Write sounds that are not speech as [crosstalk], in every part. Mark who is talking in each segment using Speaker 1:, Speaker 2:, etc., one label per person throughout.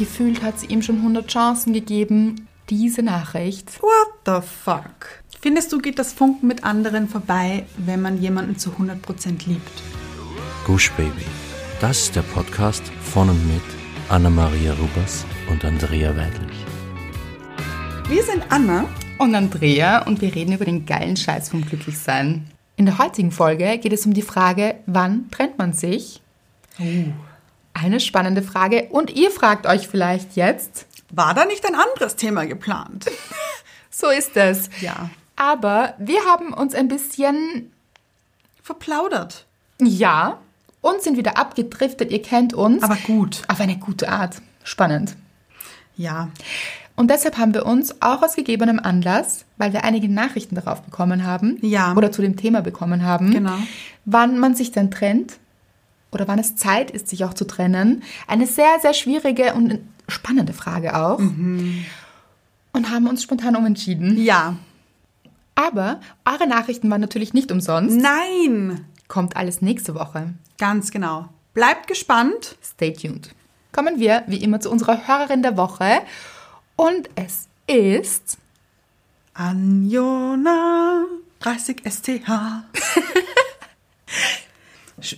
Speaker 1: Gefühlt hat sie ihm schon 100 Chancen gegeben. Diese Nachricht.
Speaker 2: What the fuck? Findest du, geht das Funken mit anderen vorbei, wenn man jemanden zu 100% liebt?
Speaker 3: Gush Baby. Das ist der Podcast von und mit Anna-Maria Rubers und Andrea Weidlich.
Speaker 2: Wir sind Anna
Speaker 1: Und Andrea und wir reden über den geilen Scheiß vom Glücklichsein. In der heutigen Folge geht es um die Frage, wann trennt man sich? Eine spannende Frage. Und ihr fragt euch vielleicht jetzt,
Speaker 2: War da nicht ein anderes Thema geplant? [laughs]
Speaker 1: so ist es.
Speaker 2: Ja.
Speaker 1: Aber wir haben uns ein bisschen,
Speaker 2: Verplaudert.
Speaker 1: ja, und sind wieder abgedriftet. Ihr kennt uns.
Speaker 2: Aber gut.
Speaker 1: auf eine gute Art. Spannend.
Speaker 2: Ja.
Speaker 1: Und deshalb haben wir uns auch aus gegebenem Anlass, weil wir einige Nachrichten darauf bekommen haben
Speaker 2: Ja.
Speaker 1: oder zu dem Thema bekommen haben,
Speaker 2: Genau.
Speaker 1: wann man sich dann trennt oder wann es Zeit ist, sich auch zu trennen. Eine sehr, sehr schwierige und spannende Frage auch.
Speaker 2: Mhm.
Speaker 1: Und haben uns spontan umentschieden.
Speaker 2: Ja.
Speaker 1: Aber eure Nachrichten waren natürlich nicht umsonst.
Speaker 2: Nein.
Speaker 1: Kommt alles nächste Woche.
Speaker 2: Ganz genau. Bleibt gespannt.
Speaker 1: Stay tuned. Kommen wir wie immer zu unserer Hörerin der Woche. Und es ist
Speaker 2: Anjona 30 STH. [laughs]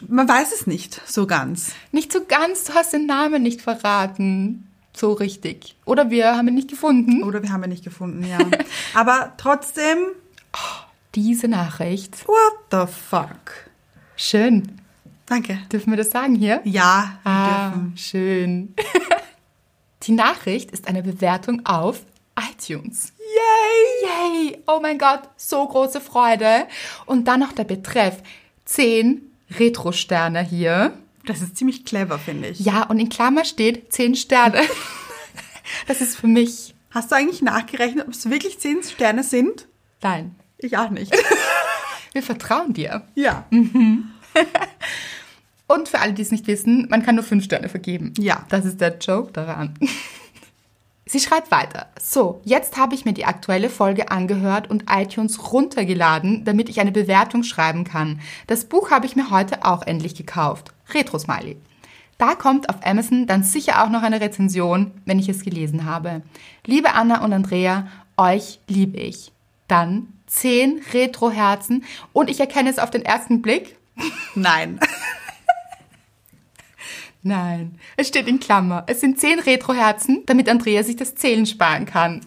Speaker 2: Man weiß es nicht so ganz.
Speaker 1: Nicht so ganz, du hast den Namen nicht verraten. So richtig. Oder wir haben ihn nicht gefunden.
Speaker 2: Oder wir haben ihn nicht gefunden, ja. [laughs] Aber trotzdem,
Speaker 1: Diese Nachricht.
Speaker 2: what the fuck?
Speaker 1: Schön.
Speaker 2: Danke.
Speaker 1: Dürfen wir das sagen hier?
Speaker 2: Ja, wir
Speaker 1: Ah,
Speaker 2: dürfen.
Speaker 1: schön. [laughs] Die Nachricht ist eine Bewertung auf iTunes.
Speaker 2: Yay!
Speaker 1: Yay! Oh mein Gott, so große Freude. Und dann noch der Betreff. 10 Retro-Sterne hier.
Speaker 2: Das ist ziemlich clever, finde ich.
Speaker 1: Ja, und in Klammer steht 10 Sterne. [laughs] Das ist für mich.
Speaker 2: Hast du eigentlich nachgerechnet, ob es wirklich 10 Sterne sind?
Speaker 1: Nein.
Speaker 2: Ich auch nicht. [laughs]
Speaker 1: Wir vertrauen dir.
Speaker 2: ja. [laughs]
Speaker 1: Und für alle, die es nicht wissen, man kann nur fünf Sterne vergeben.
Speaker 2: Ja.
Speaker 1: Das ist der Joke daran. Sie schreibt weiter. So, jetzt habe ich mir die aktuelle Folge angehört und iTunes runtergeladen, damit ich eine Bewertung schreiben kann. Das Buch habe ich mir heute auch endlich gekauft. Retro Smiley. Da kommt auf Amazon dann sicher auch noch eine Rezension, wenn ich es gelesen habe. Liebe Anna und Andrea, euch liebe ich. Dann 10 Retro-Herzen und ich erkenne es auf den ersten Blick.
Speaker 2: Nein.
Speaker 1: Nein, es steht in Klammer. Es sind zehn Retroherzen, damit Andrea sich das Zählen sparen kann.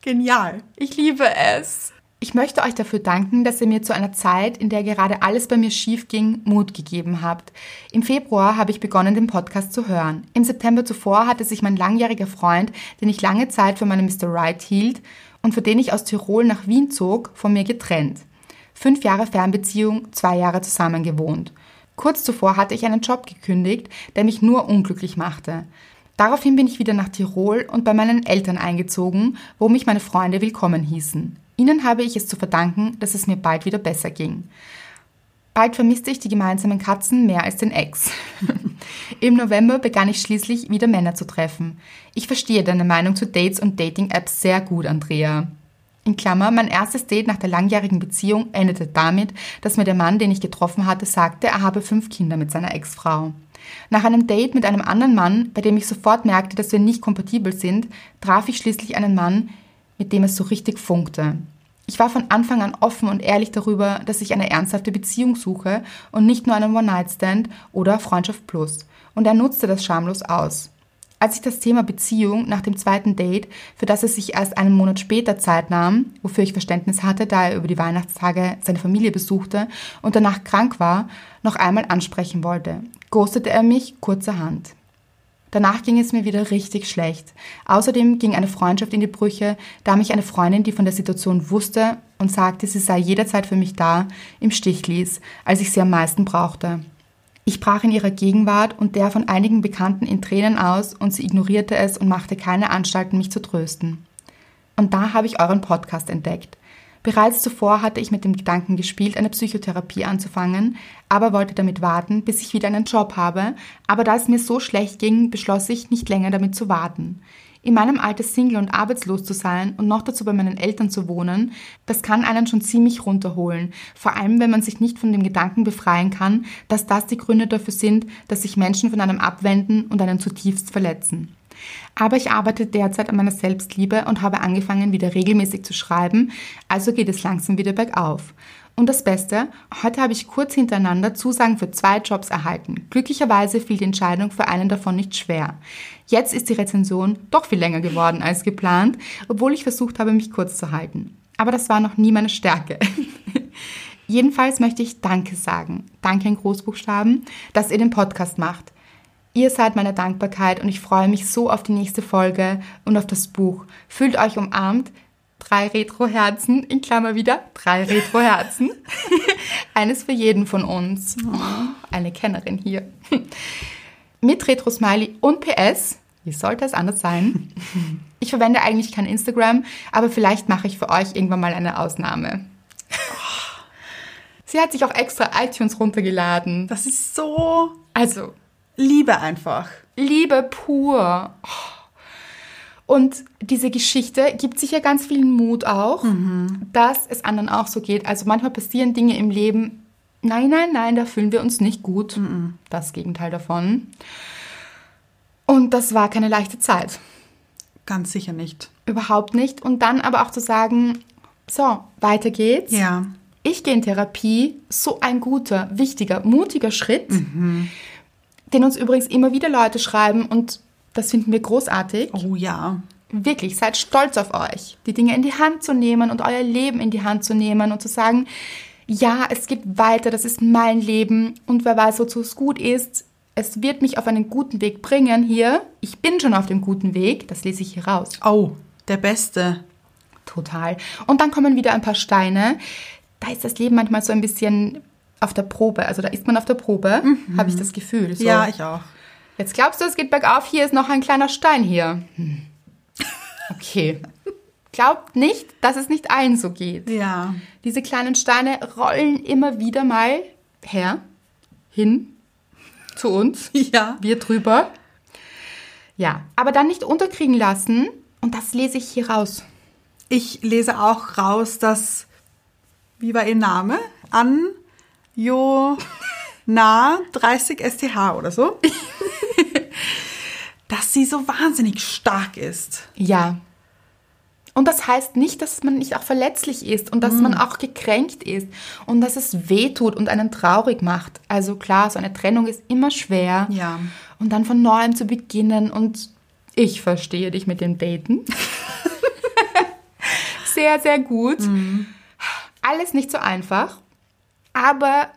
Speaker 2: Genial.
Speaker 1: Ich liebe es. Ich möchte euch dafür danken, dass ihr mir zu einer Zeit, in der gerade alles bei mir schief ging, Mut gegeben habt. Im Februar habe ich begonnen, den Podcast zu hören. Im September zuvor hatte sich mein langjähriger Freund, den ich lange Zeit für meinen Mr. Right hielt und für den ich aus Tirol nach Wien zog, von mir getrennt. Fünf Jahre Fernbeziehung, zwei Jahre zusammen gewohnt. Kurz zuvor hatte ich einen Job gekündigt, der mich nur unglücklich machte. Daraufhin bin ich wieder nach Tirol und bei meinen Eltern eingezogen, wo mich meine Freunde willkommen hießen. Ihnen habe ich es zu verdanken, dass es mir bald wieder besser ging. Bald vermisste ich die gemeinsamen Katzen mehr als den Ex. [laughs] Im November begann ich schließlich wieder Männer zu treffen. Ich verstehe deine Meinung zu Dates und Dating-Apps sehr gut, Andrea. In Klammer, mein erstes Date nach der langjährigen Beziehung endete damit, dass mir der Mann, den ich getroffen hatte, sagte, er habe fünf Kinder mit seiner Ex-Frau. Nach einem Date mit einem anderen Mann, bei dem ich sofort merkte, dass wir nicht kompatibel sind, traf ich schließlich einen Mann, mit dem es so richtig funkte. Ich war von Anfang an offen und ehrlich darüber, dass ich eine ernsthafte Beziehung suche und nicht nur einen One-Night-Stand oder Freundschaft Plus. Und er nutzte das schamlos aus. Als ich das Thema Beziehung nach dem zweiten Date, für das er sich erst einen Monat später Zeit nahm, wofür ich Verständnis hatte, da er über die Weihnachtstage seine Familie besuchte und danach krank war, noch einmal ansprechen wollte, ghostete er mich kurzerhand. Danach ging es mir wieder richtig schlecht. Außerdem ging eine Freundschaft in die Brüche, da mich eine Freundin, die von der Situation wusste und sagte, sie sei jederzeit für mich da, im Stich ließ, als ich sie am meisten brauchte. Ich brach in ihrer Gegenwart und der von einigen Bekannten in Tränen aus und sie ignorierte es und machte keine Anstalten, mich zu trösten. Und da habe ich euren Podcast entdeckt. Bereits zuvor hatte ich mit dem Gedanken gespielt, eine Psychotherapie anzufangen, aber wollte damit warten, bis ich wieder einen Job habe, aber da es mir so schlecht ging, beschloss ich, nicht länger damit zu warten. In meinem Alter Single und arbeitslos zu sein und noch dazu bei meinen Eltern zu wohnen, das kann einen schon ziemlich runterholen. Vor allem, wenn man sich nicht von dem Gedanken befreien kann, dass das die Gründe dafür sind, dass sich Menschen von einem abwenden und einen zutiefst verletzen. Aber ich arbeite derzeit an meiner Selbstliebe und habe angefangen, wieder regelmäßig zu schreiben, also geht es langsam wieder bergauf. Und das Beste, heute habe ich kurz hintereinander Zusagen für zwei Jobs erhalten. Glücklicherweise fiel die Entscheidung für einen davon nicht schwer. Jetzt ist die Rezension doch viel länger geworden als geplant, obwohl ich versucht habe, mich kurz zu halten. Aber das war noch nie meine Stärke. [laughs] Jedenfalls möchte ich Danke sagen. Danke in Großbuchstaben, dass ihr den Podcast macht. Ihr seid meine Dankbarkeit und ich freue mich so auf die nächste Folge und auf das Buch. Fühlt euch umarmt, drei Retro-Herzen, in Klammer wieder, drei Retro-Herzen. [laughs] Eines für jeden von uns. Oh, eine Kennerin hier. Mit Retro-Smiley und PS. Wie sollte es anders sein? [laughs] Ich verwende eigentlich kein Instagram, aber vielleicht mache ich für euch irgendwann mal eine Ausnahme. Sie hat sich auch extra iTunes runtergeladen.
Speaker 2: Das ist so.
Speaker 1: Also.
Speaker 2: Liebe einfach.
Speaker 1: Liebe pur. Oh. Und diese Geschichte gibt sicher ganz viel Mut auch, mhm. dass es anderen auch so geht. Also manchmal passieren Dinge im Leben, nein, nein, nein, da fühlen wir uns nicht gut. Mhm. Das Gegenteil davon. Und das war keine leichte Zeit.
Speaker 2: Ganz sicher nicht.
Speaker 1: Überhaupt nicht. Und dann aber auch zu sagen, so, weiter geht's.
Speaker 2: Ja.
Speaker 1: Ich gehe in Therapie, so ein guter, wichtiger, mutiger Schritt, mhm. den uns übrigens immer wieder Leute schreiben und das finden wir großartig.
Speaker 2: Oh ja.
Speaker 1: Wirklich, seid stolz auf euch, die Dinge in die Hand zu nehmen und euer Leben in die Hand zu nehmen und zu sagen, ja, es geht weiter, das ist mein Leben und wer weiß, wozu es gut ist, es wird mich auf einen guten Weg bringen hier. Ich bin schon auf dem guten Weg, das lese ich hier raus.
Speaker 2: Oh, der Beste.
Speaker 1: Total. Und dann kommen wieder ein paar Steine. Da ist das Leben manchmal so ein bisschen auf der Probe. Also da ist man auf der Probe, mhm. habe ich das Gefühl. So.
Speaker 2: Ja, ich auch.
Speaker 1: Jetzt glaubst du, es geht bergauf, hier ist noch ein kleiner Stein hier. Hm. Okay. Glaubt nicht, dass es nicht allen so geht.
Speaker 2: Ja.
Speaker 1: Diese kleinen Steine rollen immer wieder mal her, hin, zu uns. [laughs]
Speaker 2: Ja.
Speaker 1: Wir drüber. Ja, aber dann nicht unterkriegen lassen. Und das lese ich hier raus.
Speaker 2: Ich lese auch raus, dass, wie war ihr Name? An Jo Na 30 STH oder so. [laughs] dass sie so wahnsinnig stark ist.
Speaker 1: Ja. Und das heißt nicht, dass man nicht auch verletzlich ist und dass mm. man auch gekränkt ist und dass es weh tut und einen traurig macht. Also klar, so eine Trennung ist immer schwer.
Speaker 2: Ja.
Speaker 1: Und dann von neuem zu beginnen und ich verstehe dich mit dem Daten. [laughs] sehr, sehr gut. Mm. Alles nicht so einfach, aber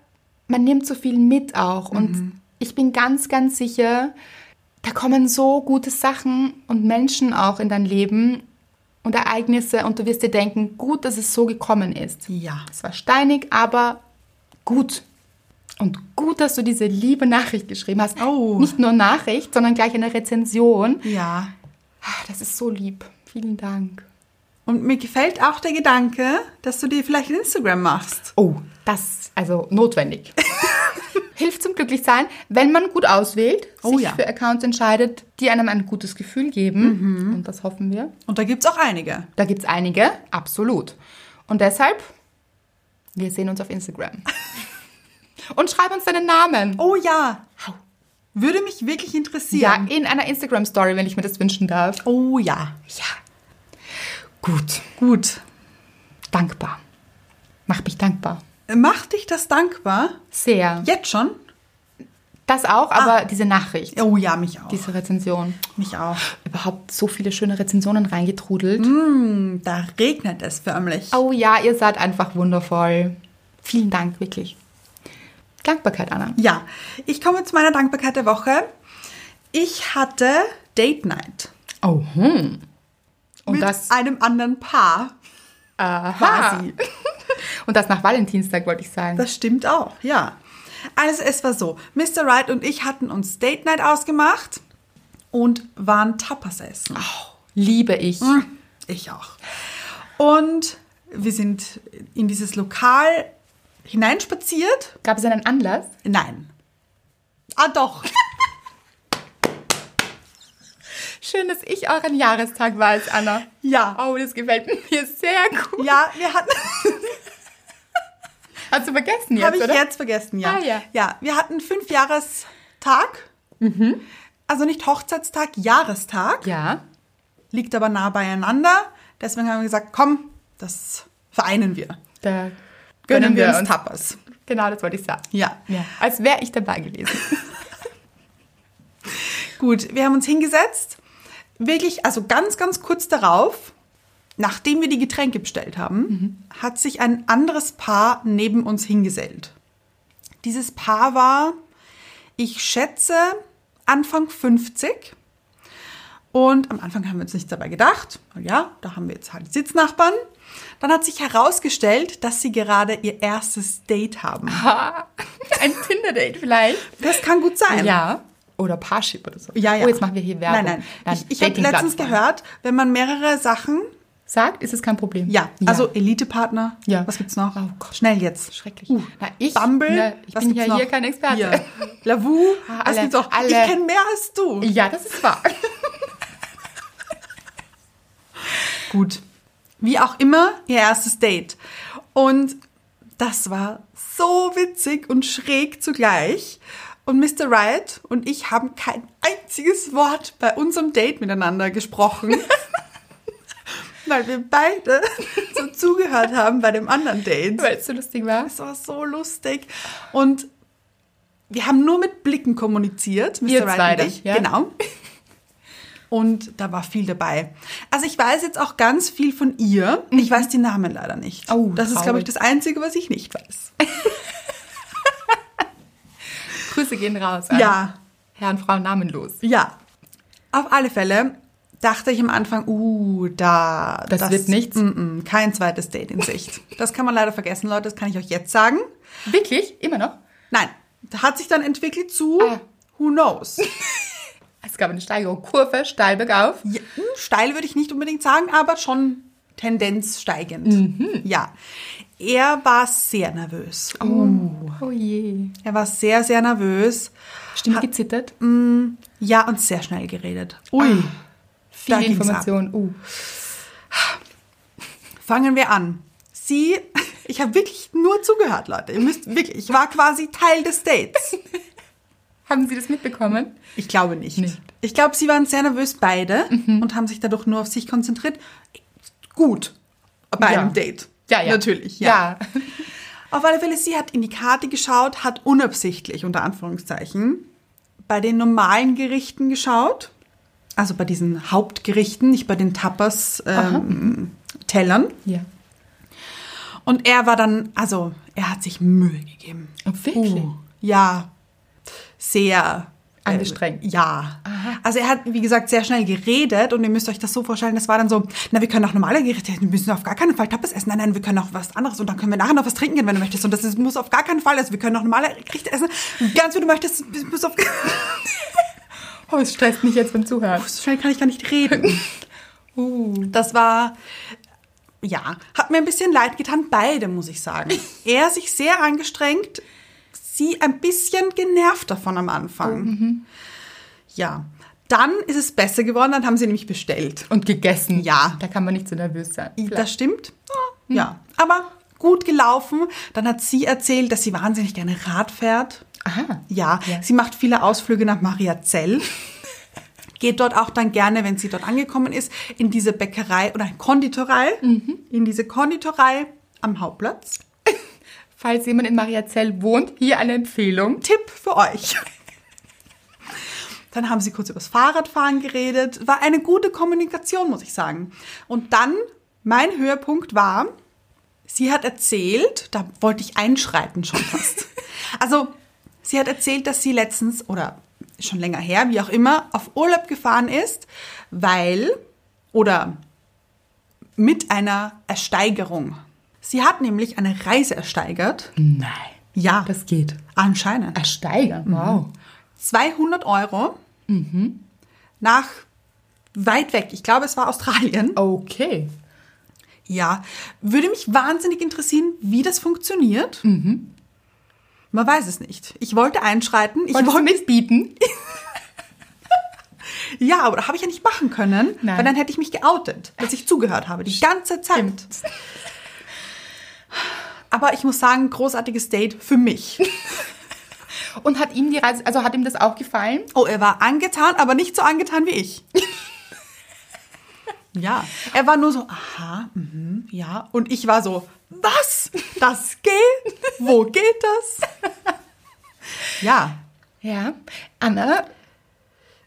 Speaker 1: man nimmt so viel mit auch. Und mhm. ich bin ganz, ganz sicher, da kommen so gute Sachen und Menschen auch in dein Leben und Ereignisse und du wirst dir denken, gut, dass es so gekommen ist.
Speaker 2: Ja.
Speaker 1: Es war steinig, aber gut. Und gut, dass du diese liebe Nachricht geschrieben hast.
Speaker 2: Oh.
Speaker 1: Nicht nur Nachricht, sondern gleich eine Rezension.
Speaker 2: Ja.
Speaker 1: Ah, das ist so lieb. Vielen Dank.
Speaker 2: Und mir gefällt auch der Gedanke, dass du dir vielleicht Instagram machst.
Speaker 1: Oh, das also notwendig. Hilft zum Glücklichsein, wenn man gut auswählt, oh, sich ja. für Accounts entscheidet, die einem ein gutes Gefühl geben. Mhm. Und das hoffen wir.
Speaker 2: Und da gibt es auch einige.
Speaker 1: Da gibt es einige, absolut. Und deshalb, wir sehen uns auf Instagram. [laughs] Und schreib uns deinen Namen.
Speaker 2: Oh ja. Würde mich wirklich interessieren.
Speaker 1: Ja, in einer Instagram-Story, wenn ich mir das wünschen darf.
Speaker 2: Oh ja.
Speaker 1: Ja. Gut.
Speaker 2: Gut.
Speaker 1: Dankbar. Mach mich dankbar.
Speaker 2: Macht dich das dankbar?
Speaker 1: Sehr.
Speaker 2: Jetzt schon?
Speaker 1: Das auch, aber ah. diese Nachricht.
Speaker 2: Oh ja, mich auch.
Speaker 1: Diese Rezension.
Speaker 2: Mich auch.
Speaker 1: Überhaupt so viele schöne Rezensionen reingetrudelt.
Speaker 2: Mm, da regnet es förmlich.
Speaker 1: Oh ja, ihr seid einfach wundervoll. Vielen Dank, wirklich. Dankbarkeit, Anna.
Speaker 2: Ja, ich komme zu meiner Dankbarkeit der Woche. Ich hatte Date Night.
Speaker 1: Oh, hm.
Speaker 2: Und mit das einem anderen Paar.
Speaker 1: Aha. Quasi. [laughs] Und das nach Valentinstag, wollte ich sagen.
Speaker 2: Das stimmt auch, ja. Also es war so, Mr. Wright und ich hatten uns Date Night ausgemacht und waren Tapas essen.
Speaker 1: Oh, liebe ich.
Speaker 2: Hm, ich auch. Und wir sind in dieses Lokal hineinspaziert.
Speaker 1: Gab es einen Anlass?
Speaker 2: Nein. Ah, doch. [laughs]
Speaker 1: Schön, dass ich euren Jahrestag weiß, Anna.
Speaker 2: Ja.
Speaker 1: Oh, das gefällt mir sehr gut.
Speaker 2: Ja, wir hatten, [laughs]
Speaker 1: Hast du vergessen jetzt,
Speaker 2: habe ich
Speaker 1: oder?
Speaker 2: jetzt vergessen, ja.
Speaker 1: Ah, ja.
Speaker 2: Ja, wir hatten Fünfjahrestag. Also nicht Hochzeitstag, Jahrestag.
Speaker 1: Ja.
Speaker 2: Liegt aber nah beieinander. Deswegen haben wir gesagt, komm, das vereinen wir.
Speaker 1: Da
Speaker 2: Gönnen wir uns Tapas.
Speaker 1: Genau, das wollte ich sagen.
Speaker 2: Ja.
Speaker 1: Ja. Als wäre ich dabei gewesen. [laughs] [laughs]
Speaker 2: Gut, wir haben uns hingesetzt. Wirklich, also ganz, ganz kurz darauf, nachdem wir die Getränke bestellt haben, hat sich ein anderes Paar neben uns hingesellt. Dieses Paar war, ich schätze, Anfang 50. Und am Anfang haben wir uns nichts dabei gedacht. Ja, da haben wir jetzt halt Sitznachbarn. Dann hat sich herausgestellt, dass sie gerade ihr erstes Date haben.
Speaker 1: Ha, [laughs] Ein Tinder-Date vielleicht.
Speaker 2: Das kann gut sein.
Speaker 1: Ja. Oder Parship oder so.
Speaker 2: Ja, ja.
Speaker 1: Oh, jetzt machen wir hier Werbung.
Speaker 2: Nein, nein. ich ich habe letztens gehört, wenn man mehrere Sachen
Speaker 1: Sagt, ist es kein Problem.
Speaker 2: Ja, also Elite-Partner.
Speaker 1: Ja.
Speaker 2: Was gibt's noch?
Speaker 1: Oh Gott.
Speaker 2: Schnell jetzt.
Speaker 1: Schrecklich.
Speaker 2: Uh,
Speaker 1: Na, ich,
Speaker 2: Bumble.
Speaker 1: na, ich
Speaker 2: was
Speaker 1: bin ja
Speaker 2: noch?
Speaker 1: hier kein Experte.
Speaker 2: Hier. [laughs] Lavu.
Speaker 1: Ah,
Speaker 2: was
Speaker 1: alle-
Speaker 2: gibt's noch?
Speaker 1: alle-
Speaker 2: Ich kenne mehr als du.
Speaker 1: Ja, das ist wahr. [laughs]
Speaker 2: Gut. Wie auch immer, ihr erstes Date. Und das war so witzig und schräg zugleich. Und Mr. Wright und ich haben kein einziges Wort bei unserem Date miteinander gesprochen. [laughs] weil wir beide [laughs] so zugehört haben bei dem anderen Date.
Speaker 1: Weil es so lustig war.
Speaker 2: Es war so lustig. Und wir haben nur mit Blicken kommuniziert, Mr.
Speaker 1: Ihr
Speaker 2: Wright und ich.
Speaker 1: ja?
Speaker 2: Genau. Und da war viel dabei. Also ich weiß jetzt auch ganz viel von ihr. Ich weiß die Namen leider nicht.
Speaker 1: Oh,
Speaker 2: das ist, glaube
Speaker 1: traurig.
Speaker 2: ich, das Einzige, was ich nicht weiß. [laughs]
Speaker 1: Grüße gehen raus.
Speaker 2: Ja.
Speaker 1: Herr und Frau namenlos.
Speaker 2: Ja. Auf alle Fälle dachte ich am Anfang, uh, da.
Speaker 1: Das wird nichts.
Speaker 2: Mm -mm, kein zweites Date in Sicht. Das kann man leider vergessen, Leute. Das kann ich euch jetzt sagen.
Speaker 1: Wirklich? Immer noch?
Speaker 2: Nein. Da hat sich dann entwickelt zu,
Speaker 1: Ah.
Speaker 2: who knows? [laughs]
Speaker 1: Es gab eine Steigerung. Kurve, steil bergauf.
Speaker 2: Ja, hm, steil würde ich nicht unbedingt sagen, aber schon Tendenz steigend.
Speaker 1: Mhm.
Speaker 2: Ja. Er war sehr nervös.
Speaker 1: Oh je.
Speaker 2: Er war sehr, sehr nervös.
Speaker 1: Stimme gezittert.
Speaker 2: Ja, und sehr schnell geredet. Ui.
Speaker 1: Ah, Viel Information. Uh.
Speaker 2: Fangen wir an. Sie, [laughs] ich habe wirklich nur zugehört, Leute. Ihr müsst wirklich, ich war quasi Teil des Dates. [laughs]
Speaker 1: Haben Sie das mitbekommen?
Speaker 2: Ich glaube nicht.
Speaker 1: Nicht.
Speaker 2: Ich glaube, sie waren sehr nervös beide und haben sich dadurch nur auf sich konzentriert. Gut. Bei
Speaker 1: Ja.
Speaker 2: einem Date.
Speaker 1: Ja, ja.
Speaker 2: Natürlich, ja. [laughs] Auf alle Fälle, sie hat in die Karte geschaut, hat unabsichtlich, unter Anführungszeichen, bei den normalen Gerichten geschaut. Also bei diesen Hauptgerichten, nicht bei den Tapas-Tellern.
Speaker 1: Ja.
Speaker 2: und er war dann, also er hat sich Mühe gegeben.
Speaker 1: Oh, wirklich?
Speaker 2: Uh, ja, sehr äh,
Speaker 1: Angestrengt.
Speaker 2: ja. Also er hat, wie gesagt, sehr schnell geredet und ihr müsst euch das so vorstellen, das war dann so, na, wir können auch normale Gerichte essen, wir müssen auf gar keinen Fall Tapas essen, nein, nein, wir können auch was anderes und dann können wir nachher noch was trinken gehen, wenn du möchtest und das ist, muss auf gar keinen Fall, also wir können auch normale Gerichte essen, ganz wie du möchtest, es muss auf, [laughs] [laughs]
Speaker 1: Oh, es stresst mich jetzt beim Zuhören.
Speaker 2: so schnell kann ich gar nicht reden. [laughs]
Speaker 1: Uh.
Speaker 2: Das war, ja, hat mir ein bisschen leid getan, beide, muss ich sagen. [laughs] Er sich sehr angestrengt, sie ein bisschen genervt davon am Anfang. Ja, dann ist es besser geworden, dann haben sie nämlich bestellt.
Speaker 1: Und gegessen.
Speaker 2: Ja.
Speaker 1: Da kann man nicht so nervös sein.
Speaker 2: Das stimmt. Ja, ja. aber gut gelaufen. Dann hat sie erzählt, dass sie wahnsinnig gerne Rad fährt.
Speaker 1: Aha.
Speaker 2: Ja,
Speaker 1: Ja.
Speaker 2: sie macht viele Ausflüge nach Mariazell. [laughs] Geht dort auch dann gerne, wenn sie dort angekommen ist, in diese Bäckerei oder Konditorei, in diese Konditorei am Hauptplatz. [laughs]
Speaker 1: Falls jemand in Mariazell wohnt, hier eine Empfehlung.
Speaker 2: Tipp für euch. Dann haben sie kurz über das Fahrradfahren geredet. War eine gute Kommunikation, muss ich sagen. Und dann, mein Höhepunkt war, sie hat erzählt, da wollte ich einschreiten schon fast. [laughs] Also, sie hat erzählt, dass sie letztens, oder schon länger her, wie auch immer, auf Urlaub gefahren ist, weil, oder mit einer Ersteigerung. Sie hat nämlich eine Reise ersteigert.
Speaker 1: Nein.
Speaker 2: Ja,
Speaker 1: Das geht.
Speaker 2: anscheinend.
Speaker 1: Ersteigern. Wow.
Speaker 2: 200 Euro nach weit weg. Ich glaube, es war Australien.
Speaker 1: Okay.
Speaker 2: Ja, würde mich wahnsinnig interessieren, wie das funktioniert. Man weiß es nicht. Ich wollte einschreiten. Ich
Speaker 1: Wolltest
Speaker 2: wollte,
Speaker 1: mitbieten? [laughs]
Speaker 2: Ja, aber das habe ich ja nicht machen können,
Speaker 1: Nein.
Speaker 2: weil dann hätte ich mich geoutet, dass ich zugehört habe, die ganze Zeit.
Speaker 1: Stimmt.
Speaker 2: Aber ich muss sagen, großartiges Date für mich.
Speaker 1: Und hat ihm die Reise, also hat ihm das auch gefallen?
Speaker 2: Oh, er war angetan, aber nicht so angetan wie ich. [laughs] ja, er war nur so, aha, mhm, ja. Und ich war so, was? Das geht? Wo geht das? ja,
Speaker 1: Ja. Anna,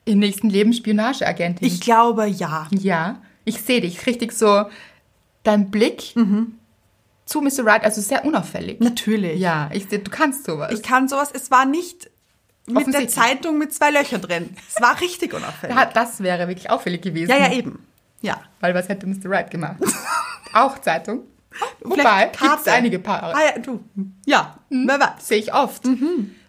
Speaker 1: im nächsten Leben Spionageagentin.
Speaker 2: ich glaube ja.
Speaker 1: Ja, ich sehe dich richtig so, dein Blick zu Mr. Right, also sehr unauffällig.
Speaker 2: Natürlich.
Speaker 1: Ja, ich du kannst sowas.
Speaker 2: Ich kann sowas, es war nicht mit der. Zeitung mit zwei Löchern drin. Es war richtig unauffällig.
Speaker 1: Da- das wäre wirklich auffällig gewesen.
Speaker 2: Ja, ja, eben. Ja.
Speaker 1: Weil was hätte Mr. Right gemacht? [laughs] auch Zeitung. Wobei, gibt es einige Paare.
Speaker 2: Ah ja, du. Ja, wer weiß.
Speaker 1: Sehe ich oft.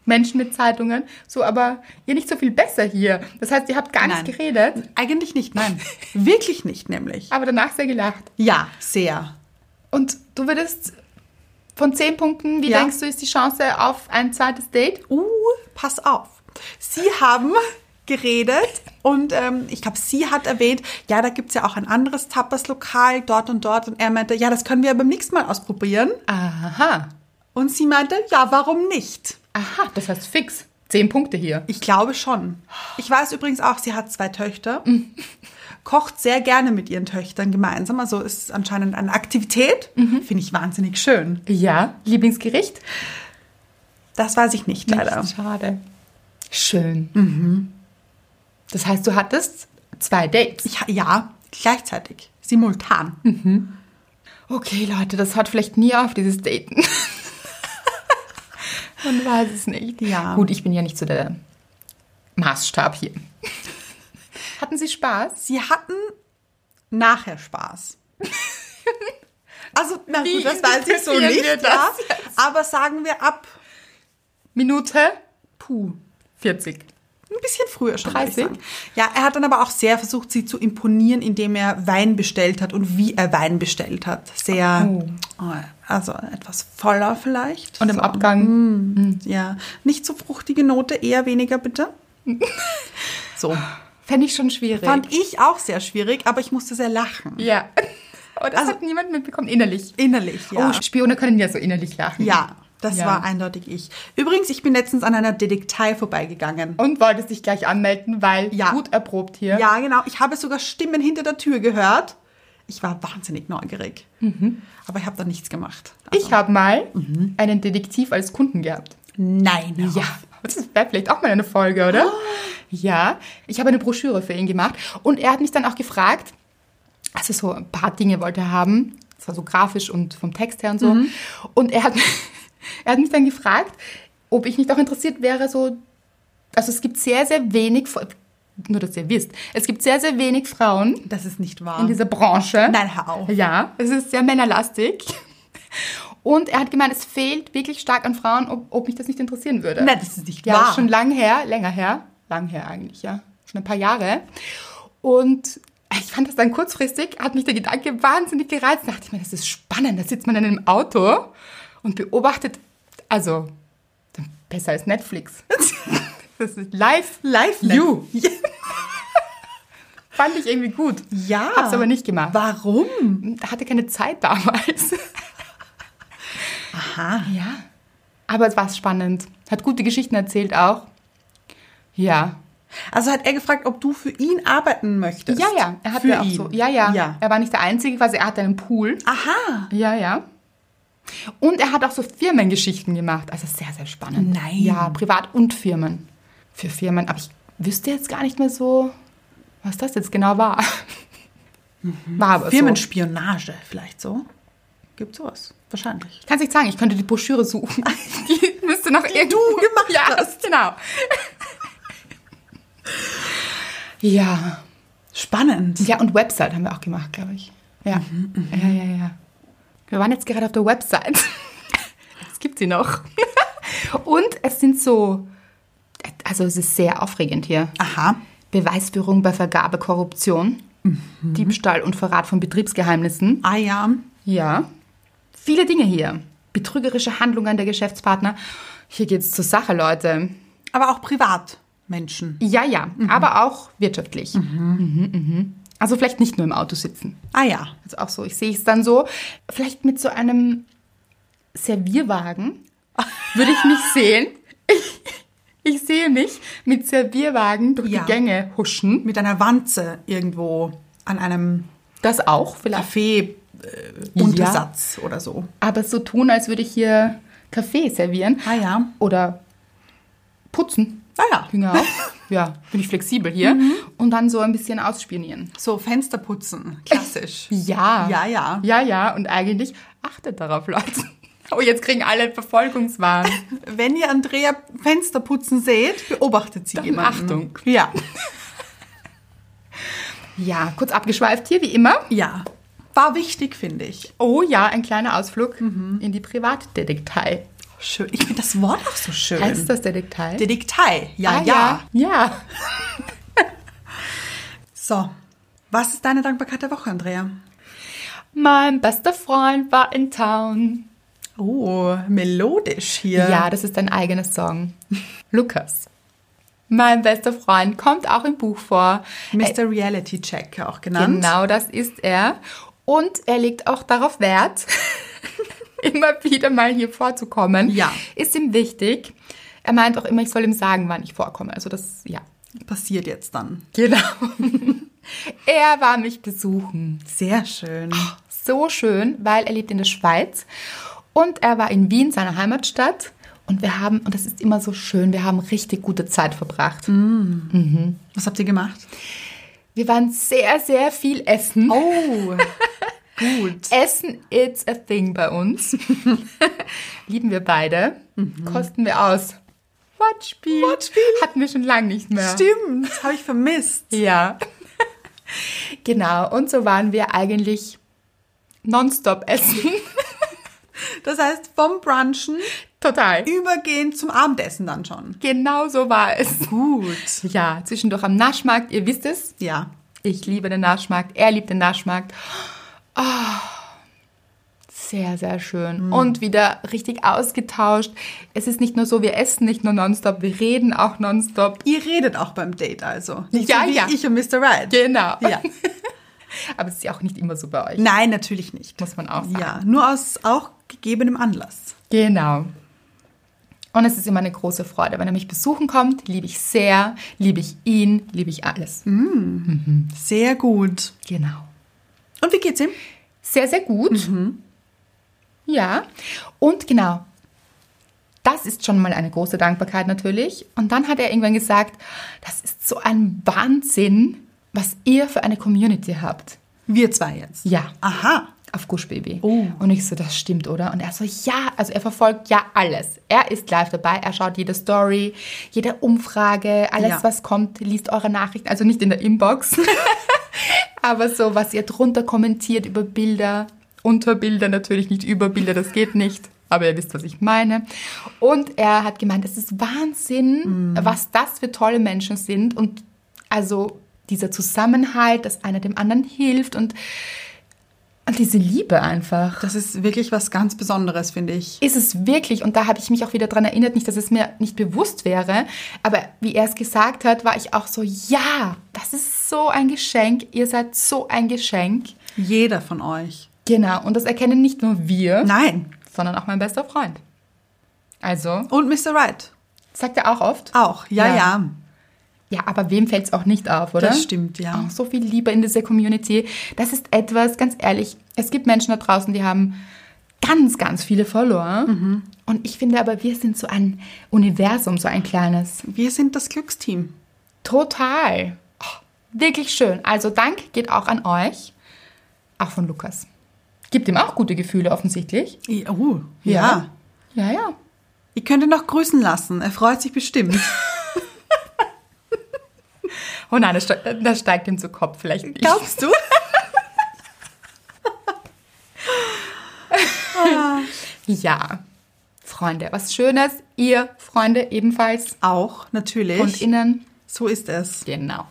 Speaker 1: Menschen mit Zeitungen. So, aber ihr nicht so viel besser hier. Das heißt, ihr habt gar
Speaker 2: Nein.
Speaker 1: nicht geredet,
Speaker 2: Eigentlich nicht, nein. [laughs] Wirklich nicht, nämlich.
Speaker 1: aber danach sehr gelacht.
Speaker 2: Ja, sehr.
Speaker 1: Und du würdest von zehn Punkten, wie
Speaker 2: Ja.
Speaker 1: denkst du, ist die Chance auf ein zweites Date?
Speaker 2: Uh, pass auf. Sie haben geredet und ähm, ich glaube, sie hat erwähnt, ja, da gibt's ja auch ein anderes Tapas-Lokal dort und dort. Und er meinte, ja, das können wir beim nächsten Mal ausprobieren.
Speaker 1: Aha.
Speaker 2: Und sie meinte, ja, warum nicht?
Speaker 1: Aha, das heißt fix. Zehn Punkte hier.
Speaker 2: Ich glaube schon. Ich weiß übrigens auch, sie hat zwei Töchter, kocht sehr gerne mit ihren Töchtern gemeinsam. Also ist anscheinend eine Aktivität. Finde ich wahnsinnig schön.
Speaker 1: Ja, Lieblingsgericht?
Speaker 2: Das weiß ich nicht, leider.
Speaker 1: Nicht, schade. Schön. Das heißt, du hattest zwei Dates.
Speaker 2: Ich, ja, gleichzeitig, simultan.
Speaker 1: Okay, Leute, das hört vielleicht nie auf, dieses Daten. [laughs] Man weiß es nicht.
Speaker 2: Ja.
Speaker 1: Gut, ich bin ja nicht so der Maßstab hier. [laughs] Hatten Sie Spaß?
Speaker 2: Sie hatten nachher Spaß. [laughs] Also, na gut, das weiß ich so nicht, ja. Aber sagen wir ab,
Speaker 1: Minute
Speaker 2: puh,
Speaker 1: 40.
Speaker 2: ein bisschen früher schon. würde ich
Speaker 1: 30?
Speaker 2: sagen. Ja, er hat dann aber auch sehr versucht, sie zu imponieren, indem er Wein bestellt hat und wie er Wein bestellt hat. Sehr, oh, also etwas voller vielleicht.
Speaker 1: Und im
Speaker 2: So.
Speaker 1: Abgang
Speaker 2: Ja, nicht so fruchtige Note, eher weniger bitte. [laughs] So.
Speaker 1: fände ich schon schwierig.
Speaker 2: Fand ich auch sehr schwierig, aber ich musste sehr lachen.
Speaker 1: ja. [laughs] Aber das
Speaker 2: Also-
Speaker 1: hat niemand mitbekommen, innerlich.
Speaker 2: Innerlich, ja.
Speaker 1: Oh, Spione können ja so innerlich lachen.
Speaker 2: ja, das
Speaker 1: Ja.
Speaker 2: war eindeutig ich. Übrigens, ich bin letztens an einer Detektei vorbeigegangen.
Speaker 1: Und wolltest dich gleich anmelden, weil
Speaker 2: Ja.
Speaker 1: gut erprobt hier.
Speaker 2: Ja, genau. Ich habe sogar Stimmen hinter der Tür gehört. Ich war wahnsinnig neugierig. Aber ich habe da nichts gemacht. Also,
Speaker 1: Ich habe mal einen Detektiv als Kunden gehabt.
Speaker 2: Nein.
Speaker 1: Ja, das wäre vielleicht auch mal eine Folge, oder?
Speaker 2: Oh.
Speaker 1: Ja, ich habe eine Broschüre für ihn gemacht und er hat mich dann auch gefragt, also so ein paar Dinge wollte er haben, das war so grafisch und vom Text her und so.
Speaker 2: Mhm.
Speaker 1: Und er hat, [laughs] er hat mich dann gefragt, ob ich nicht auch interessiert wäre, so, also es gibt sehr, sehr wenig, nur dass ihr wisst, es gibt sehr, sehr wenig Frauen
Speaker 2: Das ist nicht wahr.
Speaker 1: in dieser Branche.
Speaker 2: Nein, hör auf.
Speaker 1: Ja, es ist sehr männerlastig. Und er hat gemeint, es fehlt wirklich stark an Frauen, ob, ob mich das nicht interessieren würde.
Speaker 2: Nein, das ist nicht
Speaker 1: Ja,
Speaker 2: wahr.
Speaker 1: schon lang her, länger her. Lang her eigentlich, ja. Schon ein paar Jahre. Und ich fand das dann kurzfristig, hat mich der Gedanke wahnsinnig gereizt. Da dachte ich mir, das ist spannend. Da sitzt man in einem Auto und beobachtet, also besser als Netflix. [laughs] Das ist live,
Speaker 2: Live
Speaker 1: You.
Speaker 2: Ja.
Speaker 1: Fand ich irgendwie gut.
Speaker 2: ja.
Speaker 1: Hab's aber nicht gemacht.
Speaker 2: Warum?
Speaker 1: Hatte keine Zeit damals.
Speaker 2: Aha.
Speaker 1: Ja. Aber es war spannend. Hat gute Geschichten erzählt auch. Ja.
Speaker 2: Also hat er gefragt, ob du für ihn arbeiten möchtest.
Speaker 1: Ja, ja. Er hatte
Speaker 2: für
Speaker 1: auch
Speaker 2: ihn.
Speaker 1: so. Ja, ja,
Speaker 2: ja.
Speaker 1: Er war nicht der Einzige, quasi er hatte einen Pool.
Speaker 2: Aha.
Speaker 1: Ja, ja. Und er hat auch so Firmengeschichten gemacht. Also sehr, sehr spannend.
Speaker 2: Nein.
Speaker 1: Ja, Privat- und Firmen. Für Firmen. Aber ich wüsste jetzt gar nicht mehr so, was das jetzt genau war. War aber so.
Speaker 2: Firmenspionage vielleicht so. Gibt sowas. Wahrscheinlich.
Speaker 1: Ich kann es nicht sagen, ich könnte die Broschüre suchen. [laughs] Die müsste noch irgendwo
Speaker 2: du gemacht
Speaker 1: ja,
Speaker 2: hast.
Speaker 1: genau. ja.
Speaker 2: Spannend.
Speaker 1: Ja, und Website haben wir auch gemacht, glaube ich. Ja. ja, ja, ja. Wir waren jetzt gerade auf der Website. [laughs] Es gibt sie noch. [laughs] Und es sind so, also es ist sehr aufregend hier.
Speaker 2: Aha.
Speaker 1: Beweisführung bei Vergabe, Korruption, Diebstahl und Verrat von Betriebsgeheimnissen.
Speaker 2: Ah ja.
Speaker 1: Ja. Viele Dinge hier. Betrügerische Handlungen der Geschäftspartner. Hier geht's zur Sache, Leute.
Speaker 2: Aber auch privat. Menschen.
Speaker 1: Ja, ja, aber auch wirtschaftlich. Mhm, mhm. Also vielleicht nicht nur im Auto sitzen.
Speaker 2: Ah ja.
Speaker 1: Also auch so, ich sehe es dann so, vielleicht mit so einem Servierwagen würde ich mich sehen. Ich sehe mich mit Servierwagen durch
Speaker 2: Ja.
Speaker 1: die Gänge huschen.
Speaker 2: Mit einer Wanze irgendwo an einem
Speaker 1: Das auch vielleicht.
Speaker 2: Kaffee-Untersatz oder so.
Speaker 1: Aber so tun, als würde ich hier Kaffee servieren.
Speaker 2: Ah ja.
Speaker 1: Oder putzen.
Speaker 2: Ah ja.
Speaker 1: Ginge auch. [laughs] Ja, bin ich flexibel hier. Und dann so ein bisschen ausspionieren.
Speaker 2: So Fenster putzen. Klassisch. [laughs]
Speaker 1: Ja.
Speaker 2: Ja, ja.
Speaker 1: Ja, ja. Und eigentlich achtet darauf, Leute. Oh, jetzt kriegen alle Verfolgungswahn. [laughs]
Speaker 2: Wenn ihr Andrea Fenster putzen seht, beobachtet sie
Speaker 1: Dann
Speaker 2: jemanden.
Speaker 1: Achtung.
Speaker 2: Ja.
Speaker 1: Ja, kurz abgeschweift hier, wie immer.
Speaker 2: Ja. War wichtig, finde ich.
Speaker 1: Oh ja, ein kleiner Ausflug in die Privatdetektei.
Speaker 2: Schön. Ich finde das Wort auch so schön.
Speaker 1: Heißt das Detektei?
Speaker 2: Detektei. Ja,
Speaker 1: Ah,
Speaker 2: ja.
Speaker 1: ja. Ja. [laughs]
Speaker 2: So. Was ist deine Dankbarkeit der Woche, Andrea?
Speaker 1: Mein bester Freund war in Town.
Speaker 2: Oh, melodisch hier.
Speaker 1: Ja, das ist ein eigener Song. [laughs] Lukas. Mein bester Freund kommt auch im Buch vor.
Speaker 2: Mr. Reality Check auch genannt.
Speaker 1: Genau das ist er. Und er legt auch darauf Wert, [laughs] [laughs] immer wieder mal hier vorzukommen.
Speaker 2: Ja.
Speaker 1: Ist ihm wichtig. Er meint auch immer, ich soll ihm sagen, wann ich vorkomme. Also das, ja.
Speaker 2: Passiert jetzt dann.
Speaker 1: Genau. [laughs] er war mich besuchen.
Speaker 2: Sehr schön.
Speaker 1: So schön, weil er lebt in der Schweiz. Und er war in Wien, seiner Heimatstadt. Und wir haben, und das ist immer so schön, wir haben richtig gute Zeit verbracht.
Speaker 2: Was habt ihr gemacht?
Speaker 1: Wir waren sehr, sehr viel essen.
Speaker 2: Oh, [laughs] gut.
Speaker 1: Essen, it's a thing bei uns. [laughs] Lieben wir beide. Kosten wir aus. Wortspiel.
Speaker 2: Wortspiel.
Speaker 1: Hatten wir schon lange nicht mehr.
Speaker 2: Stimmt, das habe ich vermisst.
Speaker 1: Ja. [laughs] genau. Und so waren wir eigentlich nonstop essen. [laughs]
Speaker 2: Das heißt, vom Brunchen
Speaker 1: Total.
Speaker 2: übergehend zum Abendessen dann schon.
Speaker 1: Genau so war es.
Speaker 2: Gut.
Speaker 1: Ja, zwischendurch am Naschmarkt. Ihr wisst es.
Speaker 2: Ja.
Speaker 1: Ich liebe den Naschmarkt. Er liebt den Naschmarkt. Oh, sehr, sehr schön. Und wieder richtig ausgetauscht. Es ist nicht nur so, wir essen nicht nur nonstop, wir reden auch nonstop.
Speaker 2: Ihr redet auch beim Date also. Nicht
Speaker 1: Ja,
Speaker 2: so wie
Speaker 1: ja.
Speaker 2: ich und Mr. Right.
Speaker 1: Genau.
Speaker 2: Ja. [laughs]
Speaker 1: Aber es ist ja auch nicht immer so bei euch.
Speaker 2: Nein, natürlich nicht.
Speaker 1: Muss man auch sagen.
Speaker 2: Ja, nur aus auch gegebenem Anlass.
Speaker 1: Genau. Und es ist immer eine große Freude. Wenn er mich besuchen kommt, liebe ich sehr, liebe ich ihn, liebe ich alles.
Speaker 2: Sehr gut.
Speaker 1: Genau.
Speaker 2: Und wie geht's ihm?
Speaker 1: Sehr, sehr gut. Ja. Und genau, das ist schon mal eine große Dankbarkeit natürlich. Und dann hat er irgendwann gesagt, das ist so ein Wahnsinn, was ihr für eine Community habt.
Speaker 2: Wir zwei jetzt.
Speaker 1: Ja,
Speaker 2: Aha.
Speaker 1: auf Gush Baby.
Speaker 2: Oh.
Speaker 1: Und ich so, das stimmt, oder? Und er so, ja, also er verfolgt ja alles. Er ist live dabei, er schaut jede Story, jede Umfrage, alles,
Speaker 2: Ja.
Speaker 1: was kommt, liest eure Nachrichten, also nicht in der Inbox, [laughs] aber so, was ihr drunter kommentiert über Bilder, unter Bilder natürlich, nicht über Bilder, das geht nicht. Aber ihr wisst, was ich meine. Und er hat gemeint, es ist Wahnsinn, was das für tolle Menschen sind. Und also dieser Zusammenhalt, dass einer dem anderen hilft und diese Liebe einfach.
Speaker 2: Das ist wirklich was ganz Besonderes, finde ich.
Speaker 1: Ist es wirklich, und da habe ich mich auch wieder dran erinnert, nicht, dass es mir nicht bewusst wäre, aber wie er es gesagt hat, war ich auch so, ja, das ist so ein Geschenk, ihr seid so ein Geschenk.
Speaker 2: Jeder von euch.
Speaker 1: Genau, und das erkennen nicht nur wir,
Speaker 2: Nein.
Speaker 1: sondern auch mein bester Freund. Also,
Speaker 2: Und Mr. Right.
Speaker 1: sagt er auch oft.
Speaker 2: Auch. Ja,
Speaker 1: Ja.
Speaker 2: ja.
Speaker 1: Ja, aber wem fällt es auch nicht auf, oder?
Speaker 2: Das stimmt, ja.
Speaker 1: Auch so viel Liebe in dieser Community. Das ist etwas, ganz ehrlich, es gibt Menschen da draußen, die haben ganz, ganz viele Follower.
Speaker 2: Mhm.
Speaker 1: Und ich finde aber, wir sind so ein Universum, so ein kleines.
Speaker 2: Wir sind das Glücksteam.
Speaker 1: Total. Oh, wirklich schön. Also Dank geht auch an euch. Auch von Lukas. Gibt ihm auch gute Gefühle offensichtlich.
Speaker 2: Ja, Oh, ja.
Speaker 1: Ja, ja.
Speaker 2: Ihr könnt ihn noch grüßen lassen. Er freut sich bestimmt. [laughs]
Speaker 1: Oh nein, das, das steigt ihm zu Kopf vielleicht nicht.
Speaker 2: Glaubst du? [laughs]
Speaker 1: Ja. Freunde, was Schönes. Ihr Freunde ebenfalls.
Speaker 2: Auch, natürlich.
Speaker 1: Und innen.
Speaker 2: so ist es.
Speaker 1: Genau.